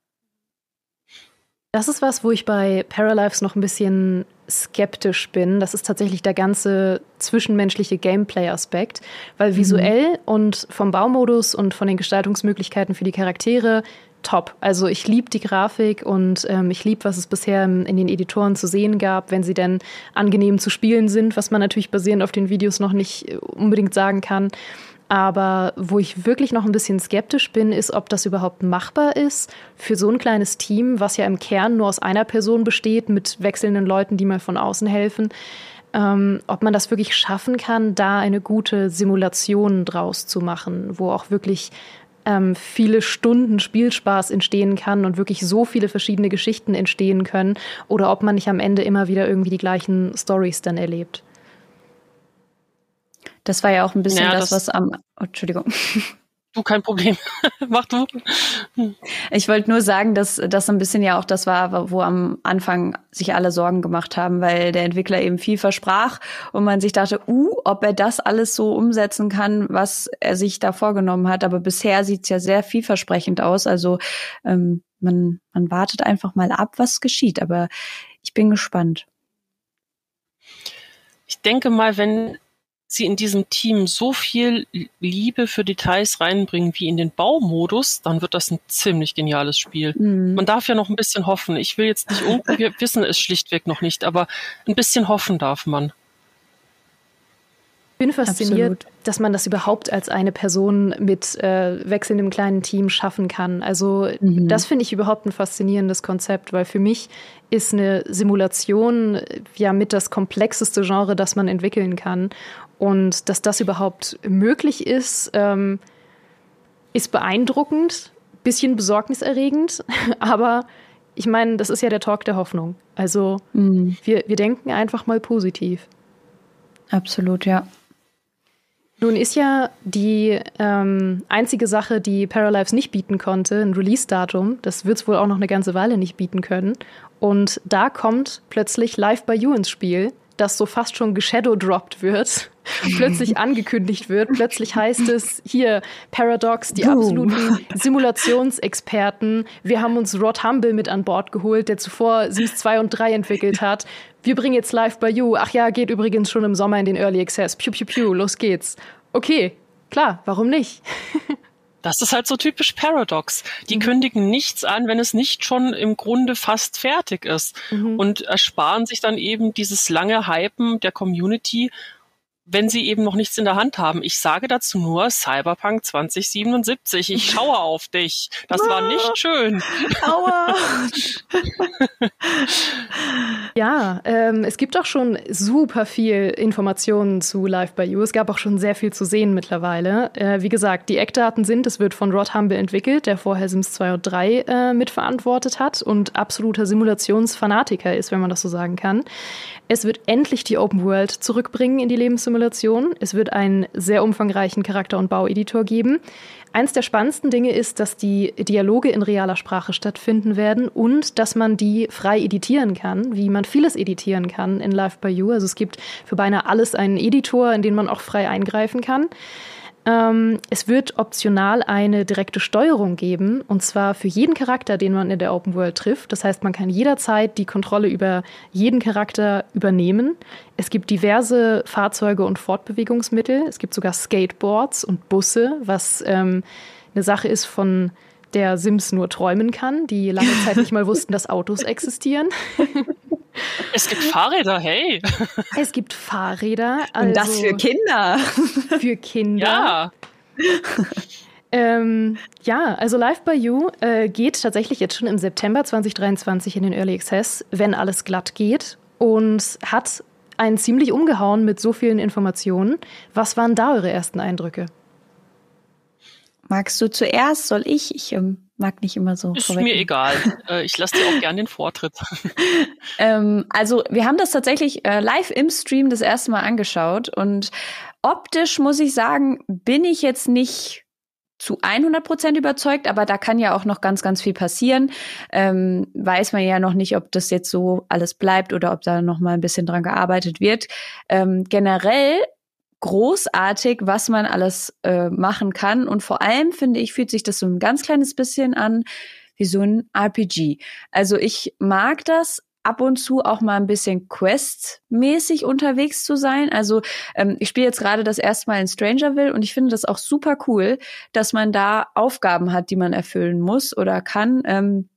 Das ist was, wo ich bei Paralives noch ein bisschen skeptisch bin. Das ist tatsächlich der ganze zwischenmenschliche Gameplay-Aspekt, weil mhm. visuell mhm. und vom Baumodus und von den Gestaltungsmöglichkeiten für die Charaktere top. Also ich liebe die Grafik und ähm, ich liebe, was es bisher in den Editoren zu sehen gab, wenn sie denn angenehm zu spielen sind, was man natürlich basierend auf den Videos noch nicht äh, unbedingt sagen kann. Aber wo ich wirklich noch ein bisschen skeptisch bin, ist, ob das überhaupt machbar ist für so ein kleines Team, was ja im Kern nur aus einer Person besteht, mit wechselnden Leuten, die mal von außen helfen. Ähm, ob man das wirklich schaffen kann, da eine gute Simulation draus zu machen, wo auch wirklich ähm, viele Stunden Spielspaß entstehen kann und wirklich so viele verschiedene Geschichten entstehen können, oder ob man nicht am Ende immer wieder irgendwie die gleichen Stories dann erlebt. Das war ja auch ein bisschen ja, das, das, was am. Oh, Entschuldigung. Du, kein Problem. Mach du. Ich wollte nur sagen, dass das ein bisschen ja auch das war, wo am Anfang sich alle Sorgen gemacht haben, weil der Entwickler eben viel versprach und man sich dachte, uh, ob er das alles so umsetzen kann, was er sich da vorgenommen hat. Aber bisher sieht's ja sehr vielversprechend aus. Also ähm, man, man wartet einfach mal ab, was geschieht. Aber ich bin gespannt. Ich denke mal, wenn sie in diesem Team so viel Liebe für Details reinbringen wie in den Baumodus, dann wird das ein ziemlich geniales Spiel. Mhm. Man darf ja noch ein bisschen hoffen. Ich will jetzt nicht, wir wissen es schlichtweg noch nicht, aber ein bisschen hoffen darf man. Ich bin fasziniert, Absolut. dass man das überhaupt als eine Person mit äh, wechselndem kleinen Team schaffen kann. Also mhm. das finde ich überhaupt ein faszinierendes Konzept, weil für mich ist eine Simulation ja mit das komplexeste Genre, das man entwickeln kann. Und dass das überhaupt möglich ist, ähm, ist beeindruckend, bisschen besorgniserregend, aber ich meine, das ist ja der Talk der Hoffnung. Also mhm. wir, wir denken einfach mal positiv. Absolut, ja. Nun ist ja die ähm, einzige Sache, die Paralives nicht bieten konnte, ein Release-Datum. Das wird es wohl auch noch eine ganze Weile nicht bieten können. Und da kommt plötzlich Live by You ins Spiel das so fast schon geshadowdropped wird, plötzlich angekündigt wird. Plötzlich heißt es hier Paradox, die absoluten Simulationsexperten. Wir haben uns Rod Humble mit an Bord geholt, der zuvor Sims 2 und 3 entwickelt hat. Wir bringen jetzt Live by You. Ach ja, geht übrigens schon im Sommer in den Early Access. Piu, piu, piu, los geht's. Okay, klar, warum nicht? Das ist halt so typisch Paradox. Die mhm. kündigen nichts an, wenn es nicht schon im Grunde fast fertig ist mhm. und ersparen sich dann eben dieses lange Hypen der Community wenn sie eben noch nichts in der Hand haben. Ich sage dazu nur Cyberpunk 2077. Ich schaue auf dich. Das war nicht schön. Aua. ja, ähm, es gibt auch schon super viel Informationen zu Live by You. Es gab auch schon sehr viel zu sehen mittlerweile. Äh, wie gesagt, die Eckdaten sind, es wird von Rod Humble entwickelt, der vorher Sims 2 und 3 äh, mitverantwortet hat und absoluter Simulationsfanatiker ist, wenn man das so sagen kann. Es wird endlich die Open World zurückbringen in die Lebenssimulation. Es wird einen sehr umfangreichen Charakter- und Baueditor geben. Eins der spannendsten Dinge ist, dass die Dialoge in realer Sprache stattfinden werden und dass man die frei editieren kann, wie man vieles editieren kann in Live by You. Also es gibt für beinahe alles einen Editor, in den man auch frei eingreifen kann. Ähm, es wird optional eine direkte Steuerung geben, und zwar für jeden Charakter, den man in der Open World trifft. Das heißt, man kann jederzeit die Kontrolle über jeden Charakter übernehmen. Es gibt diverse Fahrzeuge und Fortbewegungsmittel. Es gibt sogar Skateboards und Busse, was ähm, eine Sache ist, von der Sims nur träumen kann, die lange Zeit nicht mal wussten, dass Autos existieren. Es gibt Fahrräder, hey. Es gibt Fahrräder. Also Und das also für Kinder. Für Kinder. Ja. Ähm, ja, also Live by You äh, geht tatsächlich jetzt schon im September 2023 in den Early Access, wenn alles glatt geht und hat einen ziemlich umgehauen mit so vielen Informationen. Was waren da eure ersten Eindrücke? Magst du zuerst? Soll ich? Ich ähm, mag nicht immer so. Ist mir egal. Äh, ich lasse dir auch gern den Vortritt. ähm, also wir haben das tatsächlich äh, live im Stream das erste Mal angeschaut und optisch muss ich sagen, bin ich jetzt nicht zu 100 Prozent überzeugt, aber da kann ja auch noch ganz, ganz viel passieren. Ähm, weiß man ja noch nicht, ob das jetzt so alles bleibt oder ob da noch mal ein bisschen dran gearbeitet wird. Ähm, generell großartig, was man alles äh, machen kann. Und vor allem, finde ich, fühlt sich das so ein ganz kleines bisschen an wie so ein RPG. Also ich mag das ab und zu auch mal ein bisschen Quest-mäßig unterwegs zu sein. Also ähm, ich spiele jetzt gerade das erste Mal in Strangerville und ich finde das auch super cool, dass man da Aufgaben hat, die man erfüllen muss oder kann. Ähm,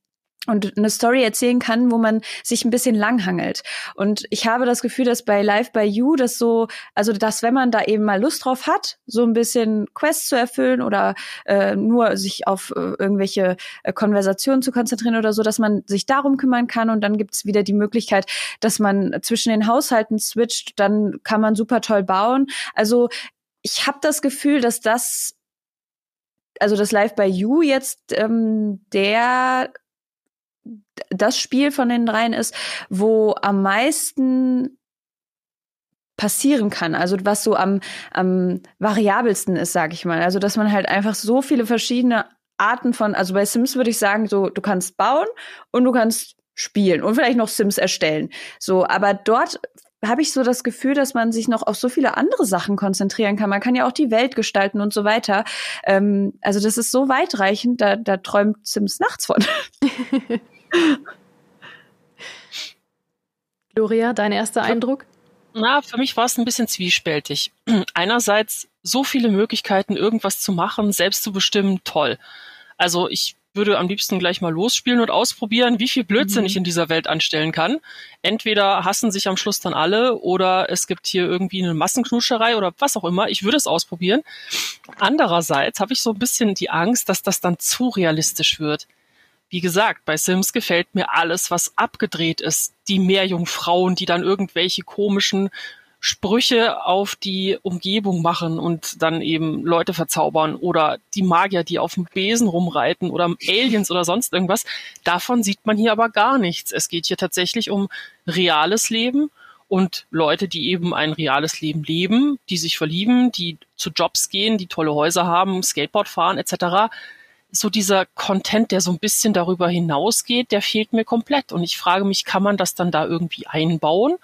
und eine Story erzählen kann, wo man sich ein bisschen langhangelt. Und ich habe das Gefühl, dass bei Live by You das so, also dass wenn man da eben mal Lust drauf hat, so ein bisschen Quests zu erfüllen oder äh, nur sich auf äh, irgendwelche äh, Konversationen zu konzentrieren oder so, dass man sich darum kümmern kann und dann gibt's wieder die Möglichkeit, dass man zwischen den Haushalten switcht, dann kann man super toll bauen. Also ich habe das Gefühl, dass das also das Live by You jetzt ähm, der das Spiel von den dreien ist, wo am meisten passieren kann, also was so am, am variabelsten ist, sag ich mal. Also dass man halt einfach so viele verschiedene Arten von, also bei Sims würde ich sagen, so du kannst bauen und du kannst spielen und vielleicht noch Sims erstellen. So, aber dort habe ich so das Gefühl, dass man sich noch auf so viele andere Sachen konzentrieren kann. Man kann ja auch die Welt gestalten und so weiter. Ähm, also das ist so weitreichend, da, da träumt Sims nachts von. Gloria, dein erster Eindruck? Na, für mich war es ein bisschen zwiespältig. Einerseits so viele Möglichkeiten, irgendwas zu machen, selbst zu bestimmen, toll. Also ich würde am liebsten gleich mal losspielen und ausprobieren, wie viel Blödsinn mhm. ich in dieser Welt anstellen kann. Entweder hassen sich am Schluss dann alle oder es gibt hier irgendwie eine Massenknuscherei oder was auch immer. Ich würde es ausprobieren. Andererseits habe ich so ein bisschen die Angst, dass das dann zu realistisch wird. Wie gesagt, bei Sims gefällt mir alles, was abgedreht ist. Die Meerjungfrauen, die dann irgendwelche komischen Sprüche auf die Umgebung machen und dann eben Leute verzaubern oder die Magier, die auf dem Besen rumreiten oder Aliens oder sonst irgendwas. Davon sieht man hier aber gar nichts. Es geht hier tatsächlich um reales Leben und Leute, die eben ein reales Leben leben, die sich verlieben, die zu Jobs gehen, die tolle Häuser haben, Skateboard fahren etc so dieser Content, der so ein bisschen darüber hinausgeht, der fehlt mir komplett. Und ich frage mich, kann man das dann da irgendwie einbauen?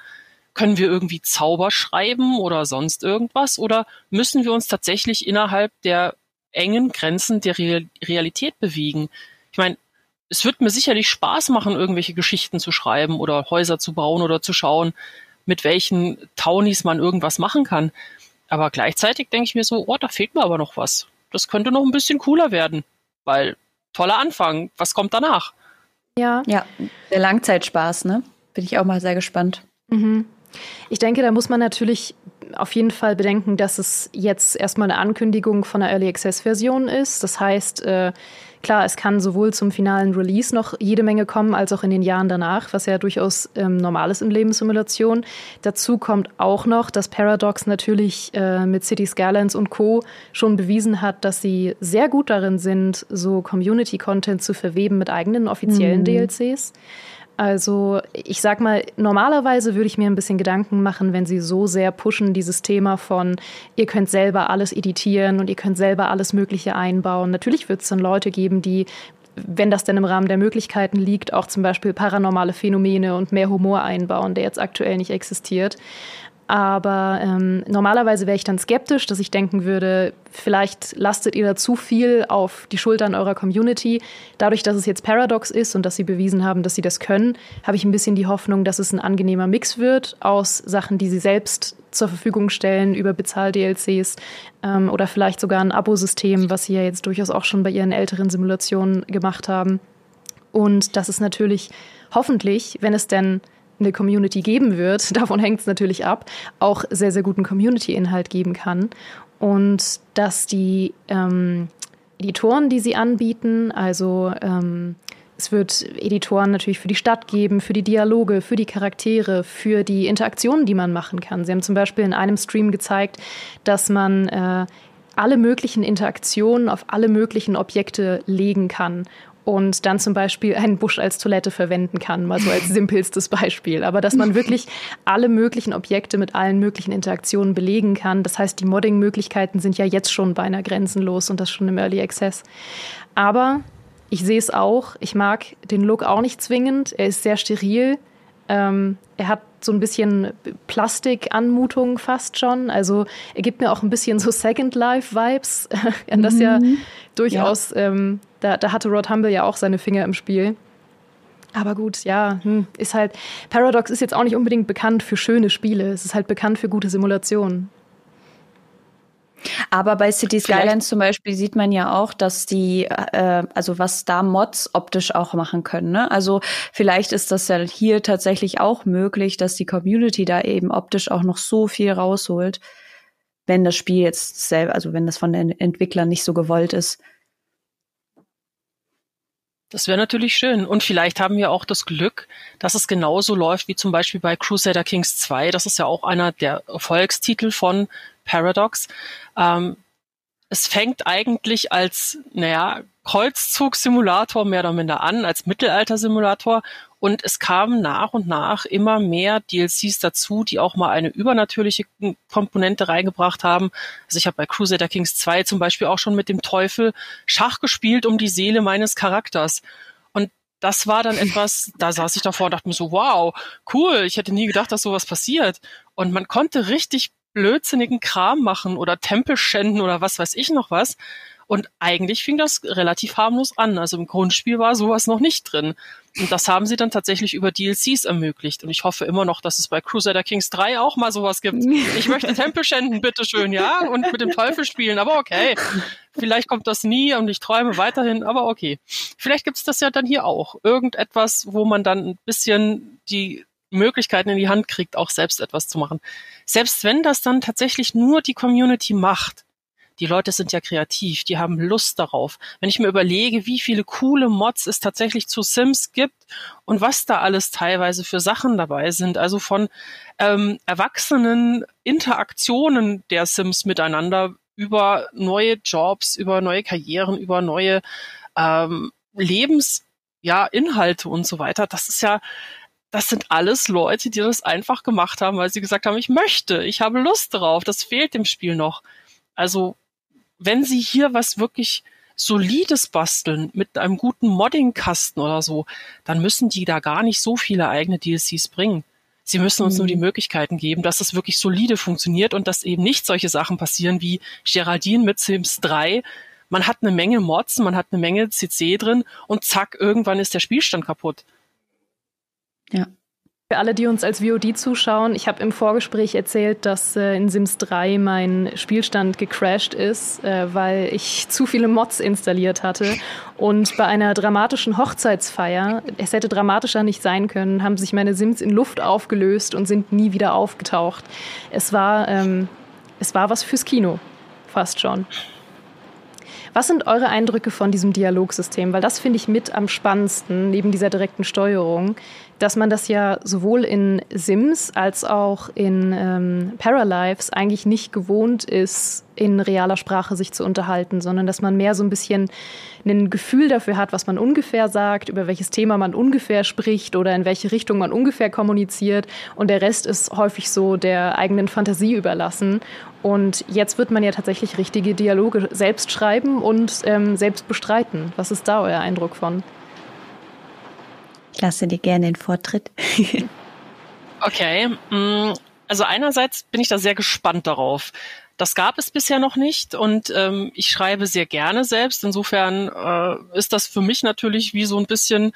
Können wir irgendwie Zauber schreiben oder sonst irgendwas? Oder müssen wir uns tatsächlich innerhalb der engen Grenzen der Realität bewegen? Ich meine, es wird mir sicherlich Spaß machen, irgendwelche Geschichten zu schreiben oder Häuser zu bauen oder zu schauen, mit welchen Townies man irgendwas machen kann. Aber gleichzeitig denke ich mir so, oh, da fehlt mir aber noch was. Das könnte noch ein bisschen cooler werden. Weil toller Anfang, was kommt danach? Ja. Ja, der Langzeitspaß, ne? Bin ich auch mal sehr gespannt. Mhm. Ich denke, da muss man natürlich auf jeden Fall bedenken, dass es jetzt erstmal eine Ankündigung von einer Early Access Version ist. Das heißt, äh, Klar, es kann sowohl zum finalen Release noch jede Menge kommen, als auch in den Jahren danach, was ja durchaus ähm, normal ist in Lebenssimulation. Dazu kommt auch noch, dass Paradox natürlich äh, mit City Skylines und Co. schon bewiesen hat, dass sie sehr gut darin sind, so Community-Content zu verweben mit eigenen offiziellen mhm. DLCs. Also ich sag mal, normalerweise würde ich mir ein bisschen Gedanken machen, wenn sie so sehr pushen, dieses Thema von, ihr könnt selber alles editieren und ihr könnt selber alles Mögliche einbauen. Natürlich wird es dann Leute geben, die wenn das denn im Rahmen der Möglichkeiten liegt, auch zum Beispiel paranormale Phänomene und mehr Humor einbauen, der jetzt aktuell nicht existiert. Aber ähm, normalerweise wäre ich dann skeptisch, dass ich denken würde, vielleicht lastet ihr da zu viel auf die Schultern eurer Community. Dadurch, dass es jetzt Paradox ist und dass sie bewiesen haben, dass sie das können, habe ich ein bisschen die Hoffnung, dass es ein angenehmer Mix wird aus Sachen, die sie selbst zur Verfügung stellen über Bezahl-DLCs ähm, oder vielleicht sogar ein Abosystem, was sie ja jetzt durchaus auch schon bei ihren älteren Simulationen gemacht haben. Und dass es natürlich hoffentlich, wenn es denn eine Community geben wird, davon hängt es natürlich ab, auch sehr, sehr guten Community-Inhalt geben kann. Und dass die ähm, Editoren, die sie anbieten, also ähm, es wird Editoren natürlich für die Stadt geben, für die Dialoge, für die Charaktere, für die Interaktionen, die man machen kann. Sie haben zum Beispiel in einem Stream gezeigt, dass man äh, alle möglichen Interaktionen auf alle möglichen Objekte legen kann und dann zum Beispiel einen Busch als Toilette verwenden kann, mal so als simpelstes Beispiel. Aber dass man wirklich alle möglichen Objekte mit allen möglichen Interaktionen belegen kann. Das heißt, die Modding-Möglichkeiten sind ja jetzt schon beinahe grenzenlos und das schon im Early Access. Aber ich sehe es auch, ich mag den Look auch nicht zwingend. Er ist sehr steril. Ähm, er hat so ein bisschen Plastikanmutung fast schon. Also er gibt mir auch ein bisschen so Second Life Vibes, an das mhm. ja durchaus, ja. Ähm, da, da hatte Rod Humble ja auch seine Finger im Spiel. Aber gut, ja, hm, ist halt, Paradox ist jetzt auch nicht unbedingt bekannt für schöne Spiele. Es ist halt bekannt für gute Simulationen. Aber bei City Skylines zum Beispiel sieht man ja auch, dass die, äh, also was da Mods optisch auch machen können. Ne? Also vielleicht ist das ja hier tatsächlich auch möglich, dass die Community da eben optisch auch noch so viel rausholt, wenn das Spiel jetzt selber, also wenn das von den Entwicklern nicht so gewollt ist. Das wäre natürlich schön. Und vielleicht haben wir auch das Glück, dass es genauso läuft wie zum Beispiel bei Crusader Kings 2. Das ist ja auch einer der Erfolgstitel von Paradox. Ähm, es fängt eigentlich als, naja, Kreuzzug-Simulator mehr oder minder an, als Mittelalter-Simulator. Und es kamen nach und nach immer mehr DLCs dazu, die auch mal eine übernatürliche Komponente reingebracht haben. Also ich habe bei Crusader Kings 2 zum Beispiel auch schon mit dem Teufel Schach gespielt um die Seele meines Charakters. Und das war dann etwas, da saß ich davor und dachte mir so, wow, cool, ich hätte nie gedacht, dass sowas passiert. Und man konnte richtig blödsinnigen Kram machen oder Tempel schänden oder was weiß ich noch was. Und eigentlich fing das relativ harmlos an. Also im Grundspiel war sowas noch nicht drin. Und das haben sie dann tatsächlich über DLCs ermöglicht. Und ich hoffe immer noch, dass es bei Crusader Kings 3 auch mal sowas gibt. Ich möchte Tempel schänden, bitteschön, ja, und mit dem Teufel spielen, aber okay. Vielleicht kommt das nie und ich träume weiterhin, aber okay. Vielleicht gibt es das ja dann hier auch. Irgendetwas, wo man dann ein bisschen die Möglichkeiten in die Hand kriegt, auch selbst etwas zu machen. Selbst wenn das dann tatsächlich nur die Community macht, die Leute sind ja kreativ, die haben Lust darauf. Wenn ich mir überlege, wie viele coole Mods es tatsächlich zu Sims gibt und was da alles teilweise für Sachen dabei sind, also von ähm, erwachsenen Interaktionen der Sims miteinander über neue Jobs, über neue Karrieren, über neue ähm, Lebens ja, Inhalte und so weiter. Das ist ja, das sind alles Leute, die das einfach gemacht haben, weil sie gesagt haben, ich möchte, ich habe Lust drauf, das fehlt dem Spiel noch. Also, wenn sie hier was wirklich solides basteln mit einem guten Modding-Kasten oder so, dann müssen die da gar nicht so viele eigene DLCs bringen. Sie müssen uns mhm. nur die mhm. Möglichkeiten geben, dass es wirklich solide funktioniert und dass eben nicht solche Sachen passieren wie Geraldine mit Sims 3. Man hat eine Menge Mods, man hat eine Menge CC drin und zack, irgendwann ist der Spielstand kaputt. Ja. Für alle, die uns als VOD zuschauen, ich habe im Vorgespräch erzählt, dass äh, in Sims 3 mein Spielstand gecrashed ist, äh, weil ich zu viele Mods installiert hatte. Und bei einer dramatischen Hochzeitsfeier, es hätte dramatischer nicht sein können, haben sich meine Sims in Luft aufgelöst und sind nie wieder aufgetaucht. Es war, ähm, es war was fürs Kino, fast schon. Was sind eure Eindrücke von diesem Dialogsystem? Weil das finde ich mit am spannendsten, neben dieser direkten Steuerung dass man das ja sowohl in Sims als auch in ähm, Paralives eigentlich nicht gewohnt ist, in realer Sprache sich zu unterhalten, sondern dass man mehr so ein bisschen ein Gefühl dafür hat, was man ungefähr sagt, über welches Thema man ungefähr spricht oder in welche Richtung man ungefähr kommuniziert. Und der Rest ist häufig so der eigenen Fantasie überlassen. Und jetzt wird man ja tatsächlich richtige Dialoge selbst schreiben und ähm, selbst bestreiten. Was ist da euer Eindruck von? Lasse dir gerne den Vortritt. okay. Mm, also einerseits bin ich da sehr gespannt darauf. Das gab es bisher noch nicht und ähm, ich schreibe sehr gerne selbst. Insofern äh, ist das für mich natürlich wie so ein bisschen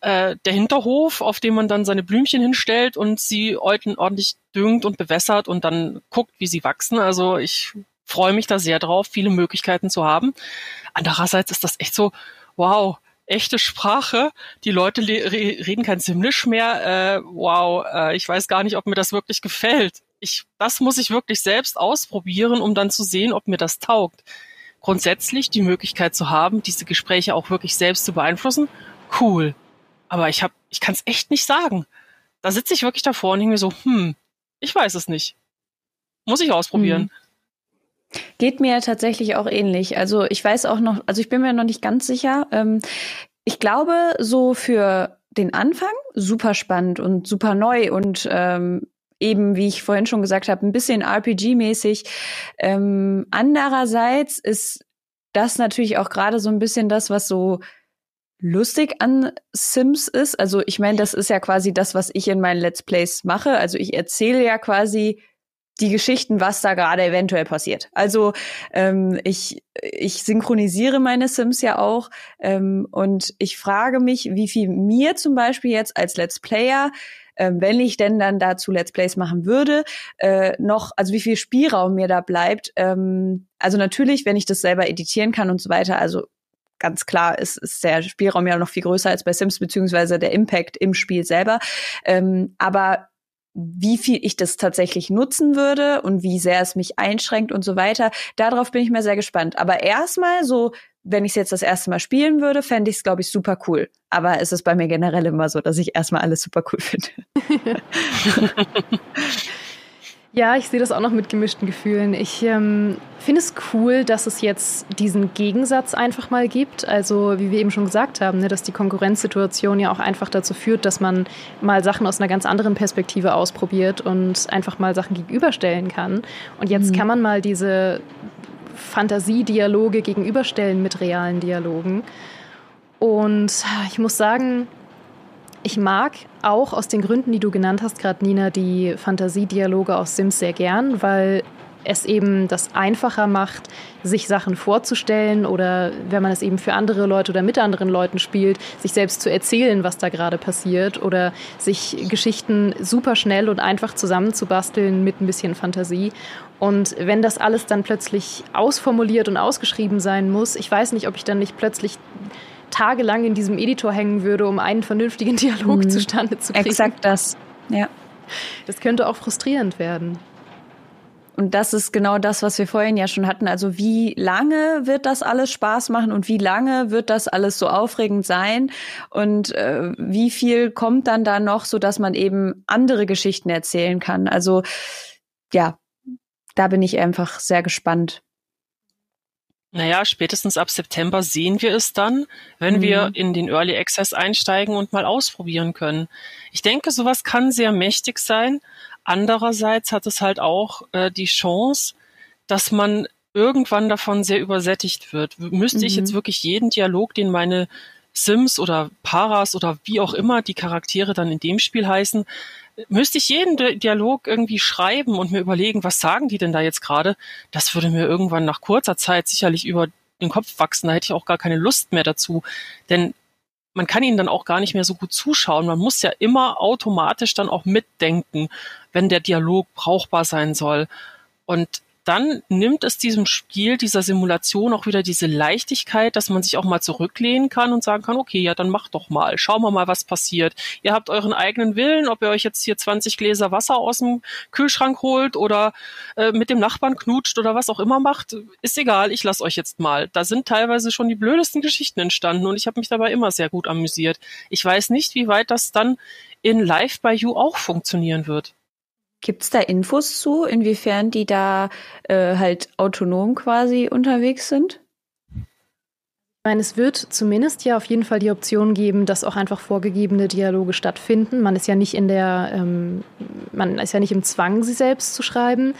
äh, der Hinterhof, auf dem man dann seine Blümchen hinstellt und sie ordentlich düngt und bewässert und dann guckt, wie sie wachsen. Also ich freue mich da sehr drauf, viele Möglichkeiten zu haben. Andererseits ist das echt so, wow, echte Sprache. Die Leute reden kein Simlish mehr. Äh, wow, äh, ich weiß gar nicht, ob mir das wirklich gefällt. Ich, das muss ich wirklich selbst ausprobieren, um dann zu sehen, ob mir das taugt. Grundsätzlich die Möglichkeit zu haben, diese Gespräche auch wirklich selbst zu beeinflussen, cool. Aber ich hab, ich kann es echt nicht sagen. Da sitze ich wirklich davor und denke mir so, hm, ich weiß es nicht. Muss ich ausprobieren. Mhm. Geht mir tatsächlich auch ähnlich. Also ich weiß auch noch, also ich bin mir noch nicht ganz sicher. Ähm, ich glaube, so für den Anfang super spannend und super neu und ähm, eben, wie ich vorhin schon gesagt habe, ein bisschen RPG-mäßig. Ähm, andererseits ist das natürlich auch gerade so ein bisschen das, was so lustig an Sims ist. Also ich meine, das ist ja quasi das, was ich in meinen Let's Plays mache. Also ich erzähle ja quasi die Geschichten, was da gerade eventuell passiert. Also ähm, ich, ich synchronisiere meine Sims ja auch ähm, und ich frage mich, wie viel mir zum Beispiel jetzt als Let's Player ähm, wenn ich denn dann dazu Let's Plays machen würde, äh, noch, also wie viel Spielraum mir da bleibt. Ähm, also natürlich, wenn ich das selber editieren kann und so weiter, also ganz klar ist, ist der Spielraum ja noch viel größer als bei Sims, beziehungsweise der Impact im Spiel selber. Ähm, aber wie viel ich das tatsächlich nutzen würde und wie sehr es mich einschränkt und so weiter. Darauf bin ich mir sehr gespannt. Aber erstmal so, wenn ich es jetzt das erste Mal spielen würde, fände ich es, glaube ich, super cool. Aber es ist bei mir generell immer so, dass ich erstmal alles super cool finde. Ja, ich sehe das auch noch mit gemischten Gefühlen. Ich ähm, finde es cool, dass es jetzt diesen Gegensatz einfach mal gibt. Also, wie wir eben schon gesagt haben, ne, dass die Konkurrenzsituation ja auch einfach dazu führt, dass man mal Sachen aus einer ganz anderen Perspektive ausprobiert und einfach mal Sachen gegenüberstellen kann. Und jetzt mhm. kann man mal diese Fantasiedialoge gegenüberstellen mit realen Dialogen. Und ich muss sagen, ich mag auch aus den Gründen, die du genannt hast, gerade Nina, die Fantasiedialoge aus Sims sehr gern, weil es eben das einfacher macht, sich Sachen vorzustellen oder wenn man es eben für andere Leute oder mit anderen Leuten spielt, sich selbst zu erzählen, was da gerade passiert oder sich Geschichten super schnell und einfach zusammenzubasteln mit ein bisschen Fantasie. Und wenn das alles dann plötzlich ausformuliert und ausgeschrieben sein muss, ich weiß nicht, ob ich dann nicht plötzlich tagelang in diesem Editor hängen würde, um einen vernünftigen Dialog mhm. zustande zu kriegen. Exakt das, ja. Das könnte auch frustrierend werden. Und das ist genau das, was wir vorhin ja schon hatten. Also wie lange wird das alles Spaß machen und wie lange wird das alles so aufregend sein und äh, wie viel kommt dann da noch, so dass man eben andere Geschichten erzählen kann. Also ja, da bin ich einfach sehr gespannt. Naja, spätestens ab September sehen wir es dann, wenn mhm. wir in den Early Access einsteigen und mal ausprobieren können. Ich denke, sowas kann sehr mächtig sein. Andererseits hat es halt auch äh, die Chance, dass man irgendwann davon sehr übersättigt wird. Müsste mhm. ich jetzt wirklich jeden Dialog, den meine Sims oder Paras oder wie auch immer die Charaktere dann in dem Spiel heißen, müsste ich jeden Dialog irgendwie schreiben und mir überlegen, was sagen die denn da jetzt gerade, das würde mir irgendwann nach kurzer Zeit sicherlich über den Kopf wachsen. Da hätte ich auch gar keine Lust mehr dazu. Denn man kann ihnen dann auch gar nicht mehr so gut zuschauen. Man muss ja immer automatisch dann auch mitdenken, wenn der Dialog brauchbar sein soll. Und dann nimmt es diesem Spiel, dieser Simulation auch wieder diese Leichtigkeit, dass man sich auch mal zurücklehnen kann und sagen kann, okay, ja, dann macht doch mal, schauen wir mal, was passiert. Ihr habt euren eigenen Willen, ob ihr euch jetzt hier 20 Gläser Wasser aus dem Kühlschrank holt oder äh, mit dem Nachbarn knutscht oder was auch immer macht, ist egal, ich lasse euch jetzt mal. Da sind teilweise schon die blödesten Geschichten entstanden und ich habe mich dabei immer sehr gut amüsiert. Ich weiß nicht, wie weit das dann in Live by You auch funktionieren wird. Gibt es da Infos zu, inwiefern die da äh, halt autonom quasi unterwegs sind? Ich meine, es wird zumindest ja auf jeden Fall die Option geben, dass auch einfach vorgegebene Dialoge stattfinden. Man ist ja nicht in der, ähm, man ist ja nicht im Zwang, sie selbst zu schreiben.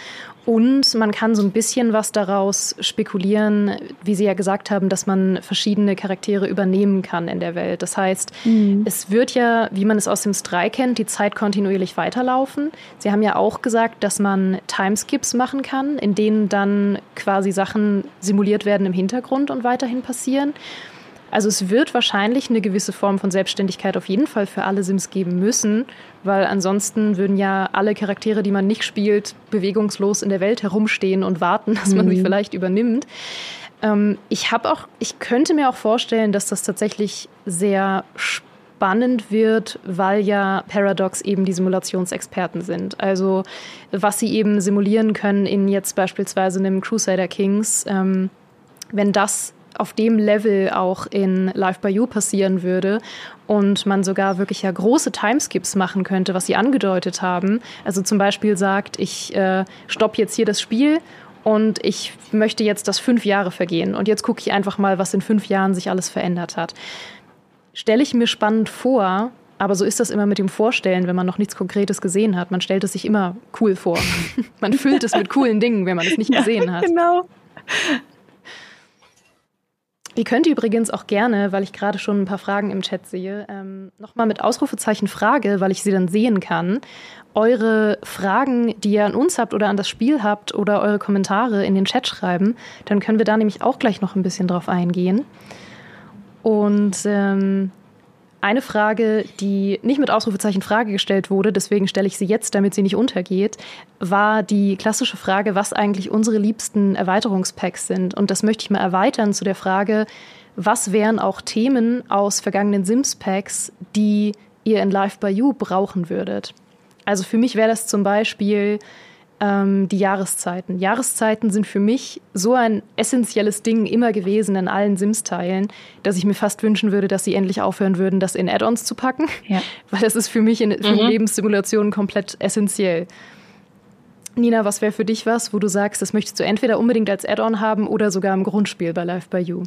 Und man kann so ein bisschen was daraus spekulieren, wie Sie ja gesagt haben, dass man verschiedene Charaktere übernehmen kann in der Welt. Das heißt, mhm. es wird ja, wie man es aus Sims 3 kennt, die Zeit kontinuierlich weiterlaufen. Sie haben ja auch gesagt, dass man Timeskips machen kann, in denen dann quasi Sachen simuliert werden im Hintergrund und weiterhin passieren. Also es wird wahrscheinlich eine gewisse Form von Selbstständigkeit auf jeden Fall für alle Sims geben müssen, weil ansonsten würden ja alle Charaktere, die man nicht spielt, bewegungslos in der Welt herumstehen und warten, dass man mhm. sie vielleicht übernimmt. Ähm, ich habe auch, ich könnte mir auch vorstellen, dass das tatsächlich sehr spannend wird, weil ja Paradox eben die Simulationsexperten sind. Also was sie eben simulieren können in jetzt beispielsweise einem Crusader Kings, ähm, wenn das auf dem Level auch in Live by You passieren würde und man sogar wirklich ja große Timeskips machen könnte, was sie angedeutet haben. Also zum Beispiel sagt, ich äh, stopp jetzt hier das Spiel und ich möchte jetzt, dass fünf Jahre vergehen und jetzt gucke ich einfach mal, was in fünf Jahren sich alles verändert hat. Stelle ich mir spannend vor, aber so ist das immer mit dem Vorstellen, wenn man noch nichts Konkretes gesehen hat. Man stellt es sich immer cool vor. man füllt es mit coolen Dingen, wenn man es nicht gesehen hat. Genau. Ihr könnt übrigens auch gerne, weil ich gerade schon ein paar Fragen im Chat sehe, ähm, nochmal mit Ausrufezeichen Frage, weil ich sie dann sehen kann, eure Fragen, die ihr an uns habt oder an das Spiel habt oder eure Kommentare in den Chat schreiben. Dann können wir da nämlich auch gleich noch ein bisschen drauf eingehen. Und ähm, eine Frage, die nicht mit Ausrufezeichen Frage gestellt wurde, deswegen stelle ich sie jetzt, damit sie nicht untergeht, war die klassische Frage, was eigentlich unsere liebsten Erweiterungspacks sind. Und das möchte ich mal erweitern zu der Frage, was wären auch Themen aus vergangenen Sims-Packs, die ihr in Live by You brauchen würdet? Also für mich wäre das zum Beispiel ähm, die Jahreszeiten. Jahreszeiten sind für mich so ein essentielles Ding immer gewesen in allen Sims-Teilen, dass ich mir fast wünschen würde, dass sie endlich aufhören würden, das in Add-ons zu packen. Ja. Weil das ist für mich in für mhm. Lebenssimulationen komplett essentiell. Nina, was wäre für dich was, wo du sagst, das möchtest du entweder unbedingt als Add-on haben oder sogar im Grundspiel bei Live by You?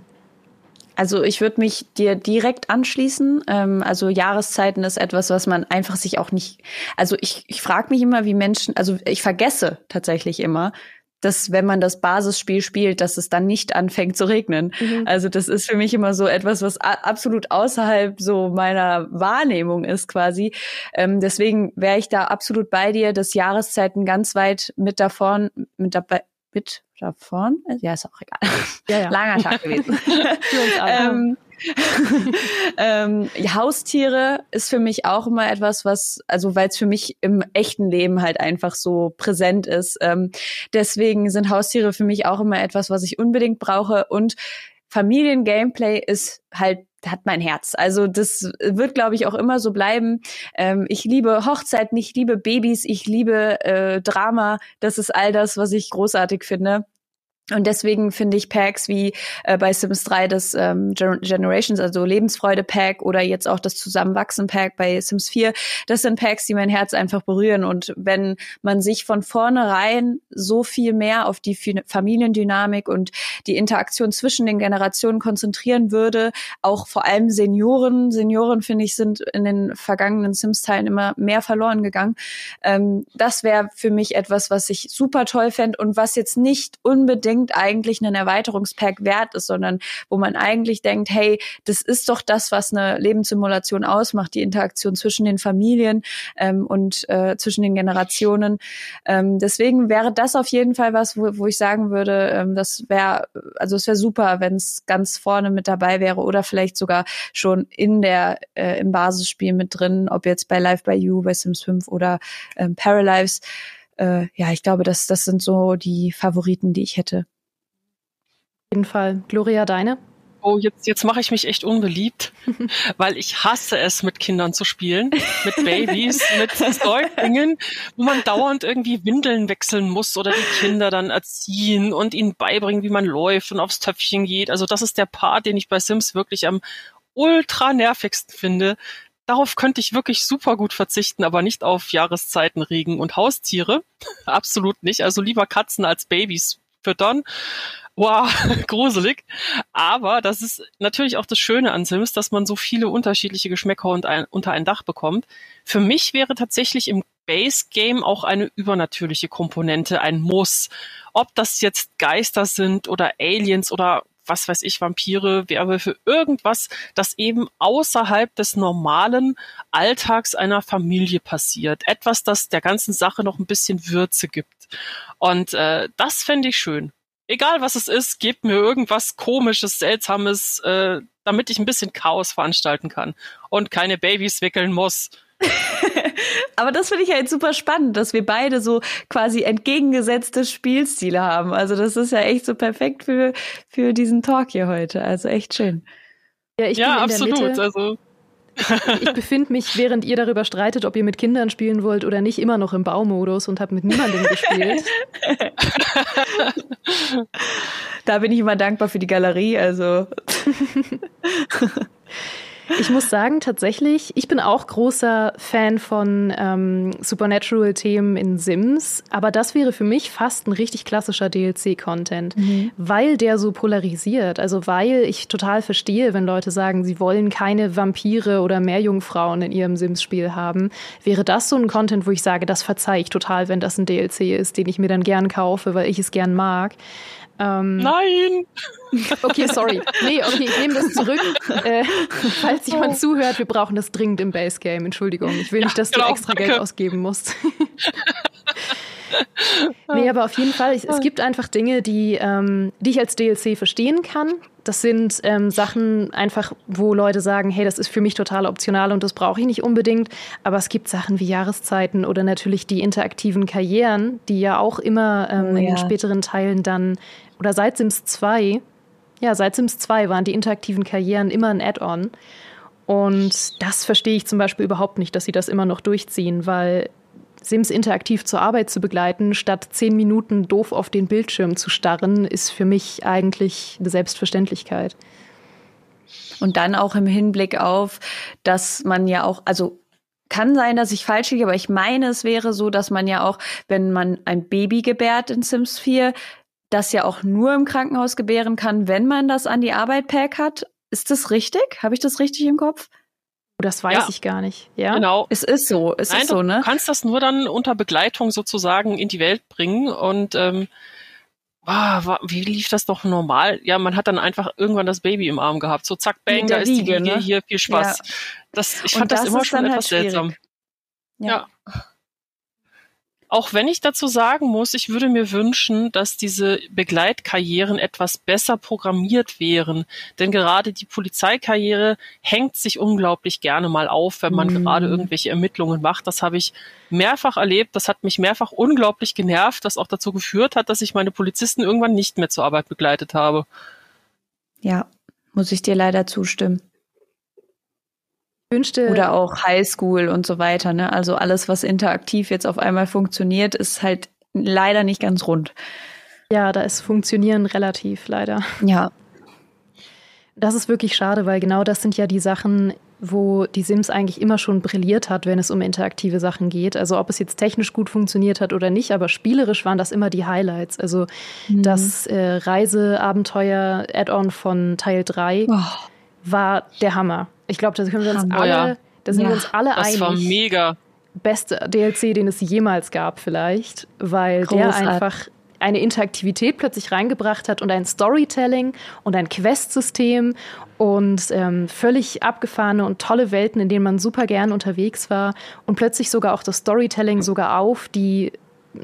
Also ich würde mich dir direkt anschließen. Ähm, also Jahreszeiten ist etwas, was man einfach sich auch nicht. Also ich, ich frage mich immer, wie Menschen. Also ich vergesse tatsächlich immer, dass wenn man das Basisspiel spielt, dass es dann nicht anfängt zu regnen. Mhm. Also das ist für mich immer so etwas, was absolut außerhalb so meiner Wahrnehmung ist quasi. Ähm, deswegen wäre ich da absolut bei dir, dass Jahreszeiten ganz weit mit davon, mit dabei, mit davon. Ja, ist auch egal. Ja, ja. Langer Tag gewesen. Für uns alle. ähm, ähm, Haustiere ist für mich auch immer etwas, was, also weil es für mich im echten Leben halt einfach so präsent ist. Ähm, deswegen sind Haustiere für mich auch immer etwas, was ich unbedingt brauche. Und Familiengameplay ist halt hat mein Herz. Also das wird, glaube ich, auch immer so bleiben. Ähm, ich liebe Hochzeiten, ich liebe Babys, ich liebe äh, Drama. Das ist all das, was ich großartig finde. Und deswegen finde ich Packs wie äh, bei Sims 3 das ähm, Generations, also Lebensfreude Pack oder jetzt auch das Zusammenwachsen Pack bei Sims 4, das sind Packs, die mein Herz einfach berühren. Und wenn man sich von vornherein so viel mehr auf die Familiendynamik und die Interaktion zwischen den Generationen konzentrieren würde, auch vor allem Senioren, Senioren finde ich sind in den vergangenen Sims-Teilen immer mehr verloren gegangen. Ähm, das wäre für mich etwas, was ich super toll fände und was jetzt nicht unbedingt unbedingt eigentlich ein Erweiterungspack wert ist, sondern wo man eigentlich denkt, hey, das ist doch das, was eine Lebenssimulation ausmacht, die Interaktion zwischen den Familien ähm, und äh, zwischen den Generationen. Ähm, deswegen wäre das auf jeden Fall was, wo, wo ich sagen würde, ähm, das wäre, also es wäre super, wenn es ganz vorne mit dabei wäre oder vielleicht sogar schon in der äh, im Basisspiel mit drin, ob jetzt bei Live by You, bei Sims 5 oder ähm, Paralives äh, ja, ich glaube, das, das sind so die Favoriten, die ich hätte. Auf jeden Fall. Gloria, deine? Oh, jetzt, jetzt mache ich mich echt unbeliebt, weil ich hasse es, mit Kindern zu spielen, mit Babys, mit Säuglingen, wo man dauernd irgendwie Windeln wechseln muss oder die Kinder dann erziehen und ihnen beibringen, wie man läuft und aufs Töpfchen geht. Also das ist der Part, den ich bei Sims wirklich am ultra nervigsten finde, Darauf könnte ich wirklich super gut verzichten, aber nicht auf Jahreszeiten, Regen und Haustiere. Absolut nicht. Also lieber Katzen als Babys füttern. Wow, gruselig. Aber das ist natürlich auch das Schöne an Sims, dass man so viele unterschiedliche Geschmäcker unter ein Dach bekommt. Für mich wäre tatsächlich im Base Game auch eine übernatürliche Komponente ein Muss. Ob das jetzt Geister sind oder Aliens oder was weiß ich, Vampire, Werwölfe, irgendwas, das eben außerhalb des normalen Alltags einer Familie passiert. Etwas, das der ganzen Sache noch ein bisschen Würze gibt. Und äh, das fände ich schön. Egal was es ist, gebt mir irgendwas komisches, seltsames, äh, damit ich ein bisschen Chaos veranstalten kann und keine Babys wickeln muss. Aber das finde ich ja jetzt super spannend, dass wir beide so quasi entgegengesetzte Spielstile haben. Also das ist ja echt so perfekt für, für diesen Talk hier heute. Also echt schön. Ja, ich ja, bin in absolut. Der Mitte. Also ich befinde mich, während ihr darüber streitet, ob ihr mit Kindern spielen wollt oder nicht, immer noch im Baumodus und habe mit niemandem gespielt. da bin ich immer dankbar für die Galerie, also. Ich muss sagen, tatsächlich, ich bin auch großer Fan von ähm, Supernatural-Themen in Sims, aber das wäre für mich fast ein richtig klassischer DLC-Content, mhm. weil der so polarisiert. Also weil ich total verstehe, wenn Leute sagen, sie wollen keine Vampire oder Meerjungfrauen in ihrem Sims-Spiel haben, wäre das so ein Content, wo ich sage, das verzeihe ich total, wenn das ein DLC ist, den ich mir dann gern kaufe, weil ich es gern mag. Ähm, Nein! Okay, sorry. Nee, okay, ich nehme das zurück. Äh, falls jemand zuhört, wir brauchen das dringend im Base Game. Entschuldigung, ich will nicht, dass ja, genau, du extra danke. Geld ausgeben musst. nee, aber auf jeden Fall, ich, es gibt einfach Dinge, die, ähm, die ich als DLC verstehen kann. Das sind ähm, Sachen einfach, wo Leute sagen, hey, das ist für mich total optional und das brauche ich nicht unbedingt. Aber es gibt Sachen wie Jahreszeiten oder natürlich die interaktiven Karrieren, die ja auch immer ähm, oh, ja. in späteren Teilen dann, oder seit Sims 2, ja, seit Sims 2 waren die interaktiven Karrieren immer ein Add-on. Und das verstehe ich zum Beispiel überhaupt nicht, dass sie das immer noch durchziehen, weil Sims interaktiv zur Arbeit zu begleiten, statt zehn Minuten doof auf den Bildschirm zu starren, ist für mich eigentlich eine Selbstverständlichkeit. Und dann auch im Hinblick auf, dass man ja auch, also kann sein, dass ich falsch liege, aber ich meine, es wäre so, dass man ja auch, wenn man ein Baby gebärt in Sims 4, das ja auch nur im Krankenhaus gebären kann, wenn man das an die Arbeit Pack hat. Ist das richtig? Habe ich das richtig im Kopf? Das weiß ja. ich gar nicht. Ja, genau. Es ist so. Es Nein, ist so, ne? Du kannst das nur dann unter Begleitung sozusagen in die Welt bringen und ähm, ah, wie lief das doch normal? Ja, man hat dann einfach irgendwann das Baby im Arm gehabt. So zack, bang, da ist die Liege, ne? hier, viel Spaß. Ja. Das, ich fand das, das immer schon etwas halt seltsam. Ja. ja. Auch wenn ich dazu sagen muss, ich würde mir wünschen, dass diese Begleitkarrieren etwas besser programmiert wären. Denn gerade die Polizeikarriere hängt sich unglaublich gerne mal auf, wenn man mm. gerade irgendwelche Ermittlungen macht. Das habe ich mehrfach erlebt. Das hat mich mehrfach unglaublich genervt, was auch dazu geführt hat, dass ich meine Polizisten irgendwann nicht mehr zur Arbeit begleitet habe. Ja, muss ich dir leider zustimmen wünschte. Oder auch Highschool und so weiter. Ne? Also alles, was interaktiv jetzt auf einmal funktioniert, ist halt leider nicht ganz rund. Ja, da ist Funktionieren relativ, leider. Ja. Das ist wirklich schade, weil genau das sind ja die Sachen, wo die Sims eigentlich immer schon brilliert hat, wenn es um interaktive Sachen geht. Also ob es jetzt technisch gut funktioniert hat oder nicht, aber spielerisch waren das immer die Highlights. Also mhm. das äh, Reiseabenteuer-Add-on von Teil 3 oh. war der Hammer. Ich glaube, da sind wir uns alle, ja. da sind ja, wir uns alle das einig. Das war mega. Beste DLC, den es jemals gab, vielleicht, weil Großartig. der einfach eine Interaktivität plötzlich reingebracht hat und ein Storytelling und ein Quest-System und ähm, völlig abgefahrene und tolle Welten, in denen man super gern unterwegs war und plötzlich sogar auch das Storytelling sogar auf die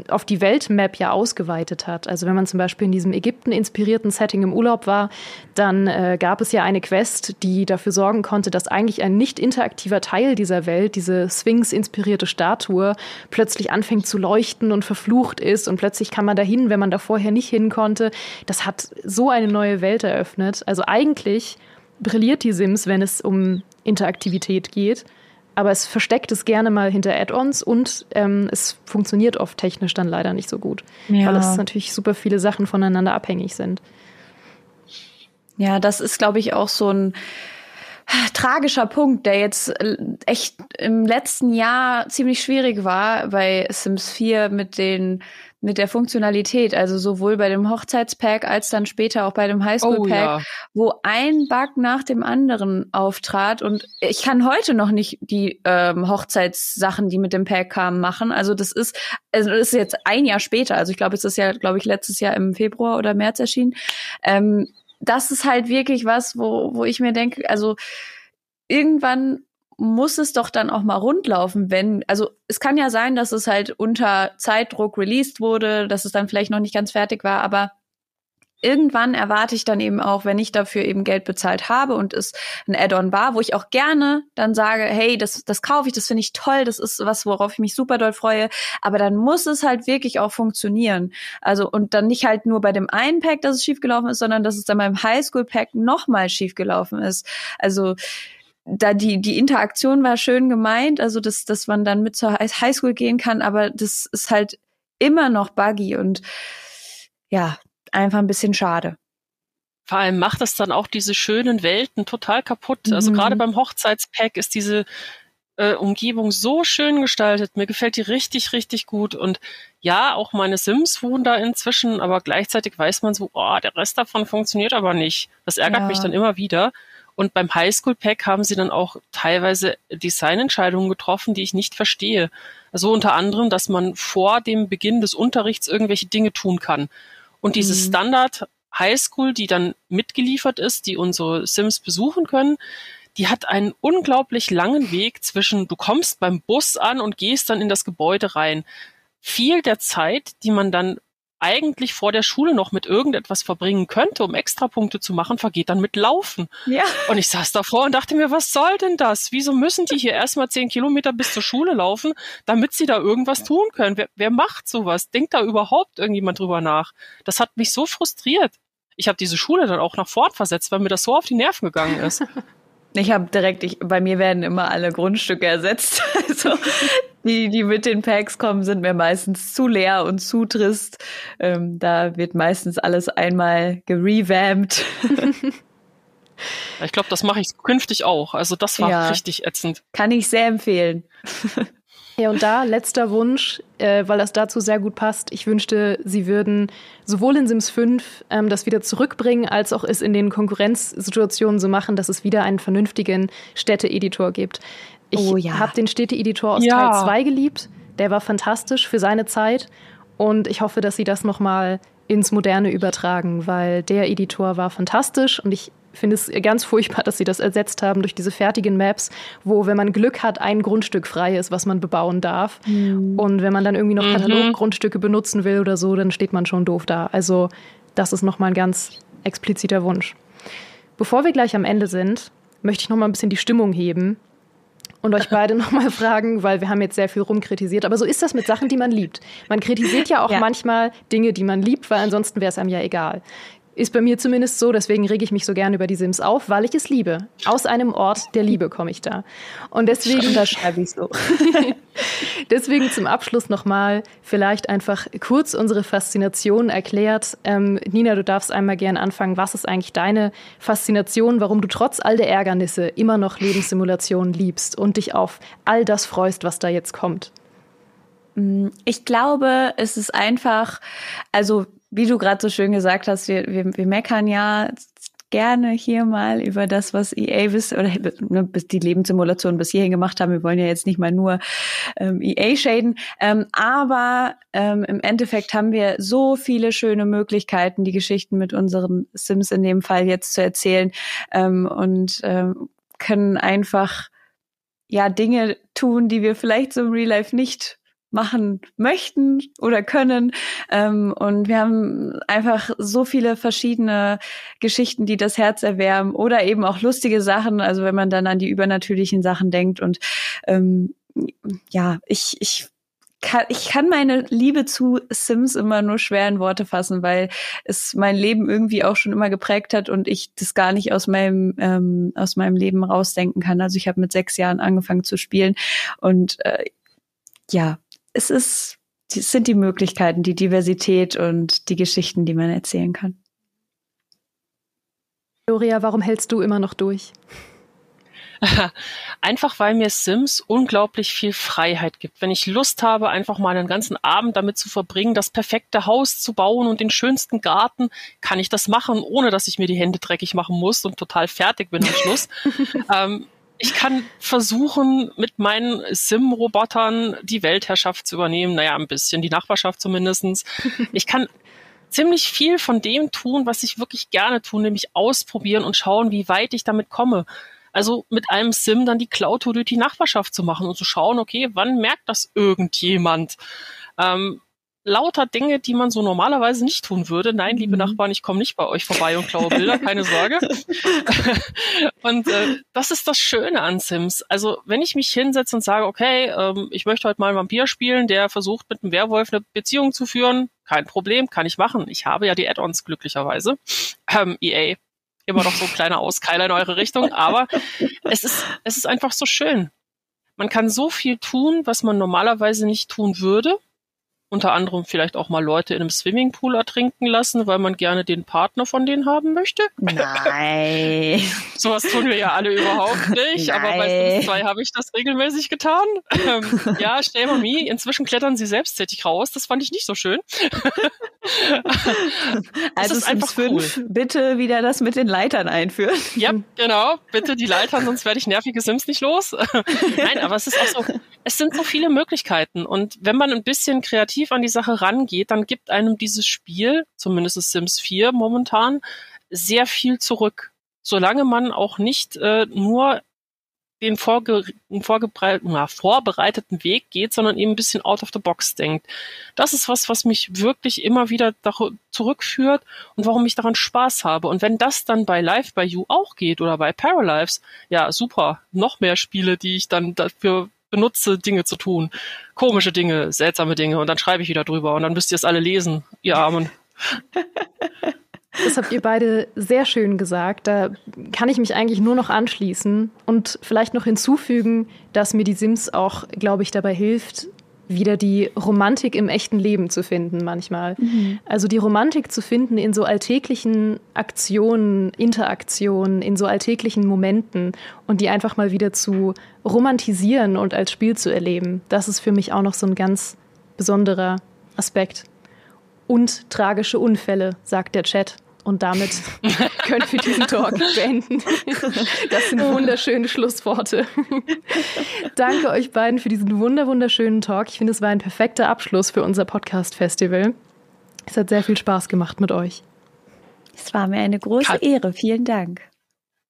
auf die Weltmap ja ausgeweitet hat. Also wenn man zum Beispiel in diesem Ägypten-inspirierten Setting im Urlaub war, dann äh, gab es ja eine Quest, die dafür sorgen konnte, dass eigentlich ein nicht interaktiver Teil dieser Welt, diese Sphinx-inspirierte Statue, plötzlich anfängt zu leuchten und verflucht ist und plötzlich kann man dahin, wenn man da vorher nicht hin konnte. Das hat so eine neue Welt eröffnet. Also eigentlich brilliert die Sims, wenn es um Interaktivität geht aber es versteckt es gerne mal hinter Add-ons und ähm, es funktioniert oft technisch dann leider nicht so gut, ja. weil es natürlich super viele Sachen voneinander abhängig sind. Ja, das ist, glaube ich, auch so ein tragischer Punkt, der jetzt äh, echt im letzten Jahr ziemlich schwierig war bei Sims 4 mit den mit der Funktionalität, also sowohl bei dem Hochzeitspack als dann später auch bei dem Highschool-Pack, oh, ja. wo ein Bug nach dem anderen auftrat. Und ich kann heute noch nicht die ähm, Hochzeitssachen, die mit dem Pack kamen, machen. Also das ist, also das ist jetzt ein Jahr später. Also ich glaube, es ist ja, glaube ich, letztes Jahr im Februar oder März erschienen. Ähm, das ist halt wirklich was, wo, wo ich mir denke, also irgendwann muss es doch dann auch mal rundlaufen, wenn, also es kann ja sein, dass es halt unter Zeitdruck released wurde, dass es dann vielleicht noch nicht ganz fertig war, aber irgendwann erwarte ich dann eben auch, wenn ich dafür eben Geld bezahlt habe und es ein Add-on war, wo ich auch gerne dann sage, hey, das, das kaufe ich, das finde ich toll, das ist was, worauf ich mich super doll freue, aber dann muss es halt wirklich auch funktionieren. Also und dann nicht halt nur bei dem einen Pack, dass es schiefgelaufen ist, sondern dass es dann beim Highschool-Pack nochmal schiefgelaufen ist. Also da die, die Interaktion war schön gemeint, also dass, dass man dann mit zur Highschool gehen kann, aber das ist halt immer noch buggy und ja, einfach ein bisschen schade. Vor allem macht es dann auch diese schönen Welten total kaputt. Also mhm. Also gerade beim Hochzeitspack ist diese äh, Umgebung so schön gestaltet. Mir gefällt die richtig, richtig gut. Und ja, auch meine Sims wohnen da inzwischen, aber gleichzeitig weiß man so, oh, der Rest davon funktioniert aber nicht. Das ärgert ja. mich dann immer wieder. Und beim Highschool Pack haben sie dann auch teilweise Designentscheidungen getroffen, die ich nicht verstehe. Also unter anderem, dass man vor dem Beginn des Unterrichts irgendwelche Dinge tun kann. Und diese mhm. Standard Highschool, die dann mitgeliefert ist, die unsere Sims besuchen können, die hat einen unglaublich langen Weg zwischen, du kommst beim Bus an und gehst dann in das Gebäude rein. Viel der Zeit, die man dann eigentlich vor der Schule noch mit irgendetwas verbringen könnte, um Extrapunkte zu machen, vergeht dann mit Laufen. Ja. Und ich saß davor und dachte mir, was soll denn das? Wieso müssen die hier erstmal zehn Kilometer bis zur Schule laufen, damit sie da irgendwas tun können? Wer, wer macht sowas? Denkt da überhaupt irgendjemand drüber nach? Das hat mich so frustriert. Ich habe diese Schule dann auch nach Fort versetzt, weil mir das so auf die Nerven gegangen ist. Ich habe direkt, ich, bei mir werden immer alle Grundstücke ersetzt. Also die, die mit den Packs kommen, sind mir meistens zu leer und zu trist. Ähm, da wird meistens alles einmal gerevamped. ich glaube, das mache ich künftig auch. Also das war ja, richtig ätzend. Kann ich sehr empfehlen. Ja, und da letzter Wunsch, äh, weil das dazu sehr gut passt. Ich wünschte, Sie würden sowohl in Sims 5 ähm, das wieder zurückbringen, als auch es in den Konkurrenzsituationen so machen, dass es wieder einen vernünftigen Städte-Editor gibt. Ich oh, ja. habe den Städte-Editor aus ja. Teil 2 geliebt. Der war fantastisch für seine Zeit. Und ich hoffe, dass Sie das nochmal ins Moderne übertragen, weil der Editor war fantastisch und ich finde es ganz furchtbar, dass sie das ersetzt haben durch diese fertigen Maps, wo, wenn man Glück hat, ein Grundstück frei ist, was man bebauen darf. Mhm. Und wenn man dann irgendwie noch mhm. Kataloggrundstücke benutzen will oder so, dann steht man schon doof da. Also das ist nochmal ein ganz expliziter Wunsch. Bevor wir gleich am Ende sind, möchte ich nochmal ein bisschen die Stimmung heben und euch beide nochmal fragen, weil wir haben jetzt sehr viel rumkritisiert. Aber so ist das mit Sachen, die man liebt. Man kritisiert ja auch ja. manchmal Dinge, die man liebt, weil ansonsten wäre es einem ja egal. Ist bei mir zumindest so, deswegen rege ich mich so gerne über die Sims auf, weil ich es liebe. Aus einem Ort der Liebe komme ich da. Und deswegen. Das schreibe ich so. deswegen zum Abschluss nochmal vielleicht einfach kurz unsere Faszination erklärt. Ähm, Nina, du darfst einmal gern anfangen. Was ist eigentlich deine Faszination, warum du trotz all der Ärgernisse immer noch Lebenssimulationen liebst und dich auf all das freust, was da jetzt kommt? Mm, ich glaube, es ist einfach, also wie du gerade so schön gesagt hast, wir, wir, wir meckern ja gerne hier mal über das, was EA bis oder ne, bis die Lebenssimulation bis hierhin gemacht haben. Wir wollen ja jetzt nicht mal nur ähm, EA shaden, ähm, aber ähm, im Endeffekt haben wir so viele schöne Möglichkeiten, die Geschichten mit unseren Sims in dem Fall jetzt zu erzählen ähm, und ähm, können einfach ja Dinge tun, die wir vielleicht so im Real Life nicht machen möchten oder können. Ähm, und wir haben einfach so viele verschiedene Geschichten, die das Herz erwärmen oder eben auch lustige Sachen. Also wenn man dann an die übernatürlichen Sachen denkt und ähm, ja, ich, ich kann, ich kann meine Liebe zu Sims immer nur schwer in Worte fassen, weil es mein Leben irgendwie auch schon immer geprägt hat und ich das gar nicht aus meinem ähm, aus meinem Leben rausdenken kann. Also ich habe mit sechs Jahren angefangen zu spielen und äh, ja, es ist, es sind die Möglichkeiten, die Diversität und die Geschichten, die man erzählen kann. Gloria, warum hältst du immer noch durch? Einfach weil mir Sims unglaublich viel Freiheit gibt. Wenn ich Lust habe, einfach mal einen ganzen Abend damit zu verbringen, das perfekte Haus zu bauen und den schönsten Garten, kann ich das machen, ohne dass ich mir die Hände dreckig machen muss und total fertig bin am Schluss. ähm, ich kann versuchen, mit meinen Sim-Robotern die Weltherrschaft zu übernehmen. Naja, ein bisschen, die Nachbarschaft zumindestens. Ich kann ziemlich viel von dem tun, was ich wirklich gerne tue, nämlich ausprobieren und schauen, wie weit ich damit komme. Also mit einem Sim dann die Cloud-Tour durch die Nachbarschaft zu machen und zu schauen, okay, wann merkt das irgendjemand? Ähm, lauter Dinge, die man so normalerweise nicht tun würde. Nein, liebe mhm. Nachbarn, ich komme nicht bei euch vorbei und klaue Bilder, keine Sorge. und äh, das ist das Schöne an Sims. Also wenn ich mich hinsetze und sage, okay, ähm, ich möchte heute mal einen Vampir spielen, der versucht mit einem Werwolf eine Beziehung zu führen, kein Problem, kann ich machen. Ich habe ja die Add-ons glücklicherweise. Ähm, EA, immer noch so ein kleiner Auskeiler in eure Richtung, aber es ist, es ist einfach so schön. Man kann so viel tun, was man normalerweise nicht tun würde unter anderem vielleicht auch mal Leute in einem Swimmingpool ertrinken lassen, weil man gerne den Partner von denen haben möchte. Nein. Sowas tun wir ja alle überhaupt nicht, Nein. aber bei Sims 2 habe ich das regelmäßig getan. Ähm, ja, Stay Me, inzwischen klettern sie selbsttätig raus, das fand ich nicht so schön. also Sims 5, cool. bitte wieder das mit den Leitern einführen. Ja, genau. Bitte die Leitern, sonst werde ich nervige Sims nicht los. Nein, aber es ist auch so, es sind so viele Möglichkeiten. Und wenn man ein bisschen kreativ an die Sache rangeht, dann gibt einem dieses Spiel, zumindest Sims 4 momentan, sehr viel zurück. Solange man auch nicht äh, nur den vorge na, vorbereiteten Weg geht, sondern eben ein bisschen out of the box denkt. Das ist was, was mich wirklich immer wieder zurückführt und warum ich daran Spaß habe. Und wenn das dann bei Live by You auch geht oder bei Paralives, ja, super. Noch mehr Spiele, die ich dann dafür benutze, Dinge zu tun. Komische Dinge, seltsame Dinge und dann schreibe ich wieder drüber und dann müsst ihr es alle lesen, ihr Armen. Das habt ihr beide sehr schön gesagt. Da kann ich mich eigentlich nur noch anschließen und vielleicht noch hinzufügen, dass mir die Sims auch, glaube ich, dabei hilft, wieder die Romantik im echten Leben zu finden manchmal. Mhm. Also die Romantik zu finden in so alltäglichen Aktionen, Interaktionen, in so alltäglichen Momenten und die einfach mal wieder zu romantisieren und als Spiel zu erleben. Das ist für mich auch noch so ein ganz besonderer Aspekt und tragische Unfälle, sagt der Chat. Und damit können wir diesen Talk beenden. Das sind wunderschöne Schlussworte. Danke euch beiden für diesen wunder wunderschönen Talk. Ich finde, es war ein perfekter Abschluss für unser Podcast-Festival. Es hat sehr viel Spaß gemacht mit euch. Es war mir eine große Ehre. Vielen Dank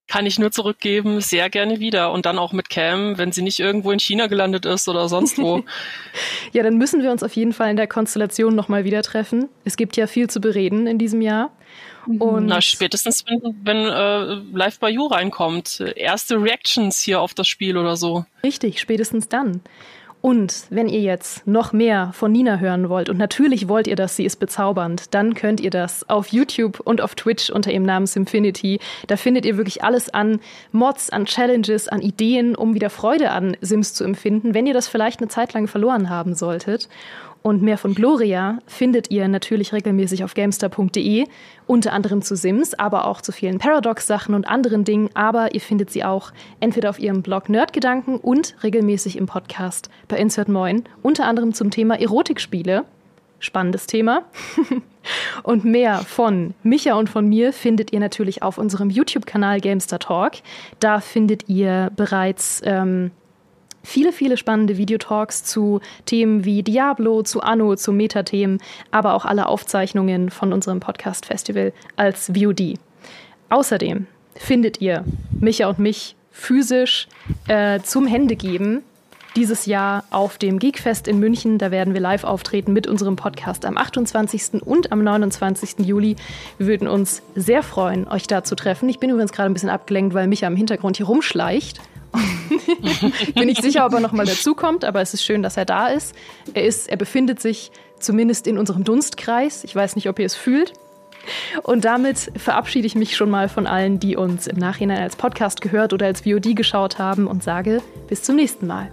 kann ich nur zurückgeben, sehr gerne wieder. Und dann auch mit Cam, wenn sie nicht irgendwo in China gelandet ist oder sonst wo. ja, dann müssen wir uns auf jeden Fall in der Konstellation nochmal wieder treffen. Es gibt ja viel zu bereden in diesem Jahr. Mhm. Und Na, spätestens, wenn, wenn äh, Live by You reinkommt. Erste Reactions hier auf das Spiel oder so. Richtig, spätestens dann. Und wenn ihr jetzt noch mehr von Nina hören wollt, und natürlich wollt ihr das, sie ist bezaubernd, dann könnt ihr das auf YouTube und auf Twitch unter ihrem Namen Simfinity. Da findet ihr wirklich alles an Mods, an Challenges, an Ideen, um wieder Freude an Sims zu empfinden, wenn ihr das vielleicht eine Zeit lang verloren haben solltet. Und mehr von Gloria findet ihr natürlich regelmäßig auf gamestar.de, unter anderem zu Sims, aber auch zu vielen Paradox-Sachen und anderen Dingen. Aber ihr findet sie auch entweder auf ihrem Blog Nerdgedanken und regelmäßig im Podcast bei Insert Moin, unter anderem zum Thema Erotikspiele. Spannendes Thema. und mehr von Micha und von mir findet ihr natürlich auf unserem YouTube-Kanal Gamestar Talk. Da findet ihr bereits ähm, viele, viele spannende Videotalks zu Themen wie Diablo, zu Anno, zu Metathemen, aber auch alle Aufzeichnungen von unserem Podcast-Festival als VOD. Außerdem findet ihr Micha und mich physisch äh, zum Händegeben dieses Jahr auf dem Geekfest in München. Da werden wir live auftreten mit unserem Podcast am 28. und am 29. Juli. Wir würden uns sehr freuen, euch da zu treffen. Ich bin übrigens gerade ein bisschen abgelenkt, weil Micha im Hintergrund hier rumschleicht Bin nicht sicher, ob er nochmal dazukommt, aber es ist schön, dass er da ist. Er ist, er befindet sich zumindest in unserem Dunstkreis. Ich weiß nicht, ob ihr es fühlt. Und damit verabschiede ich mich schon mal von allen, die uns im Nachhinein als Podcast gehört oder als VOD geschaut haben und sage bis zum nächsten Mal.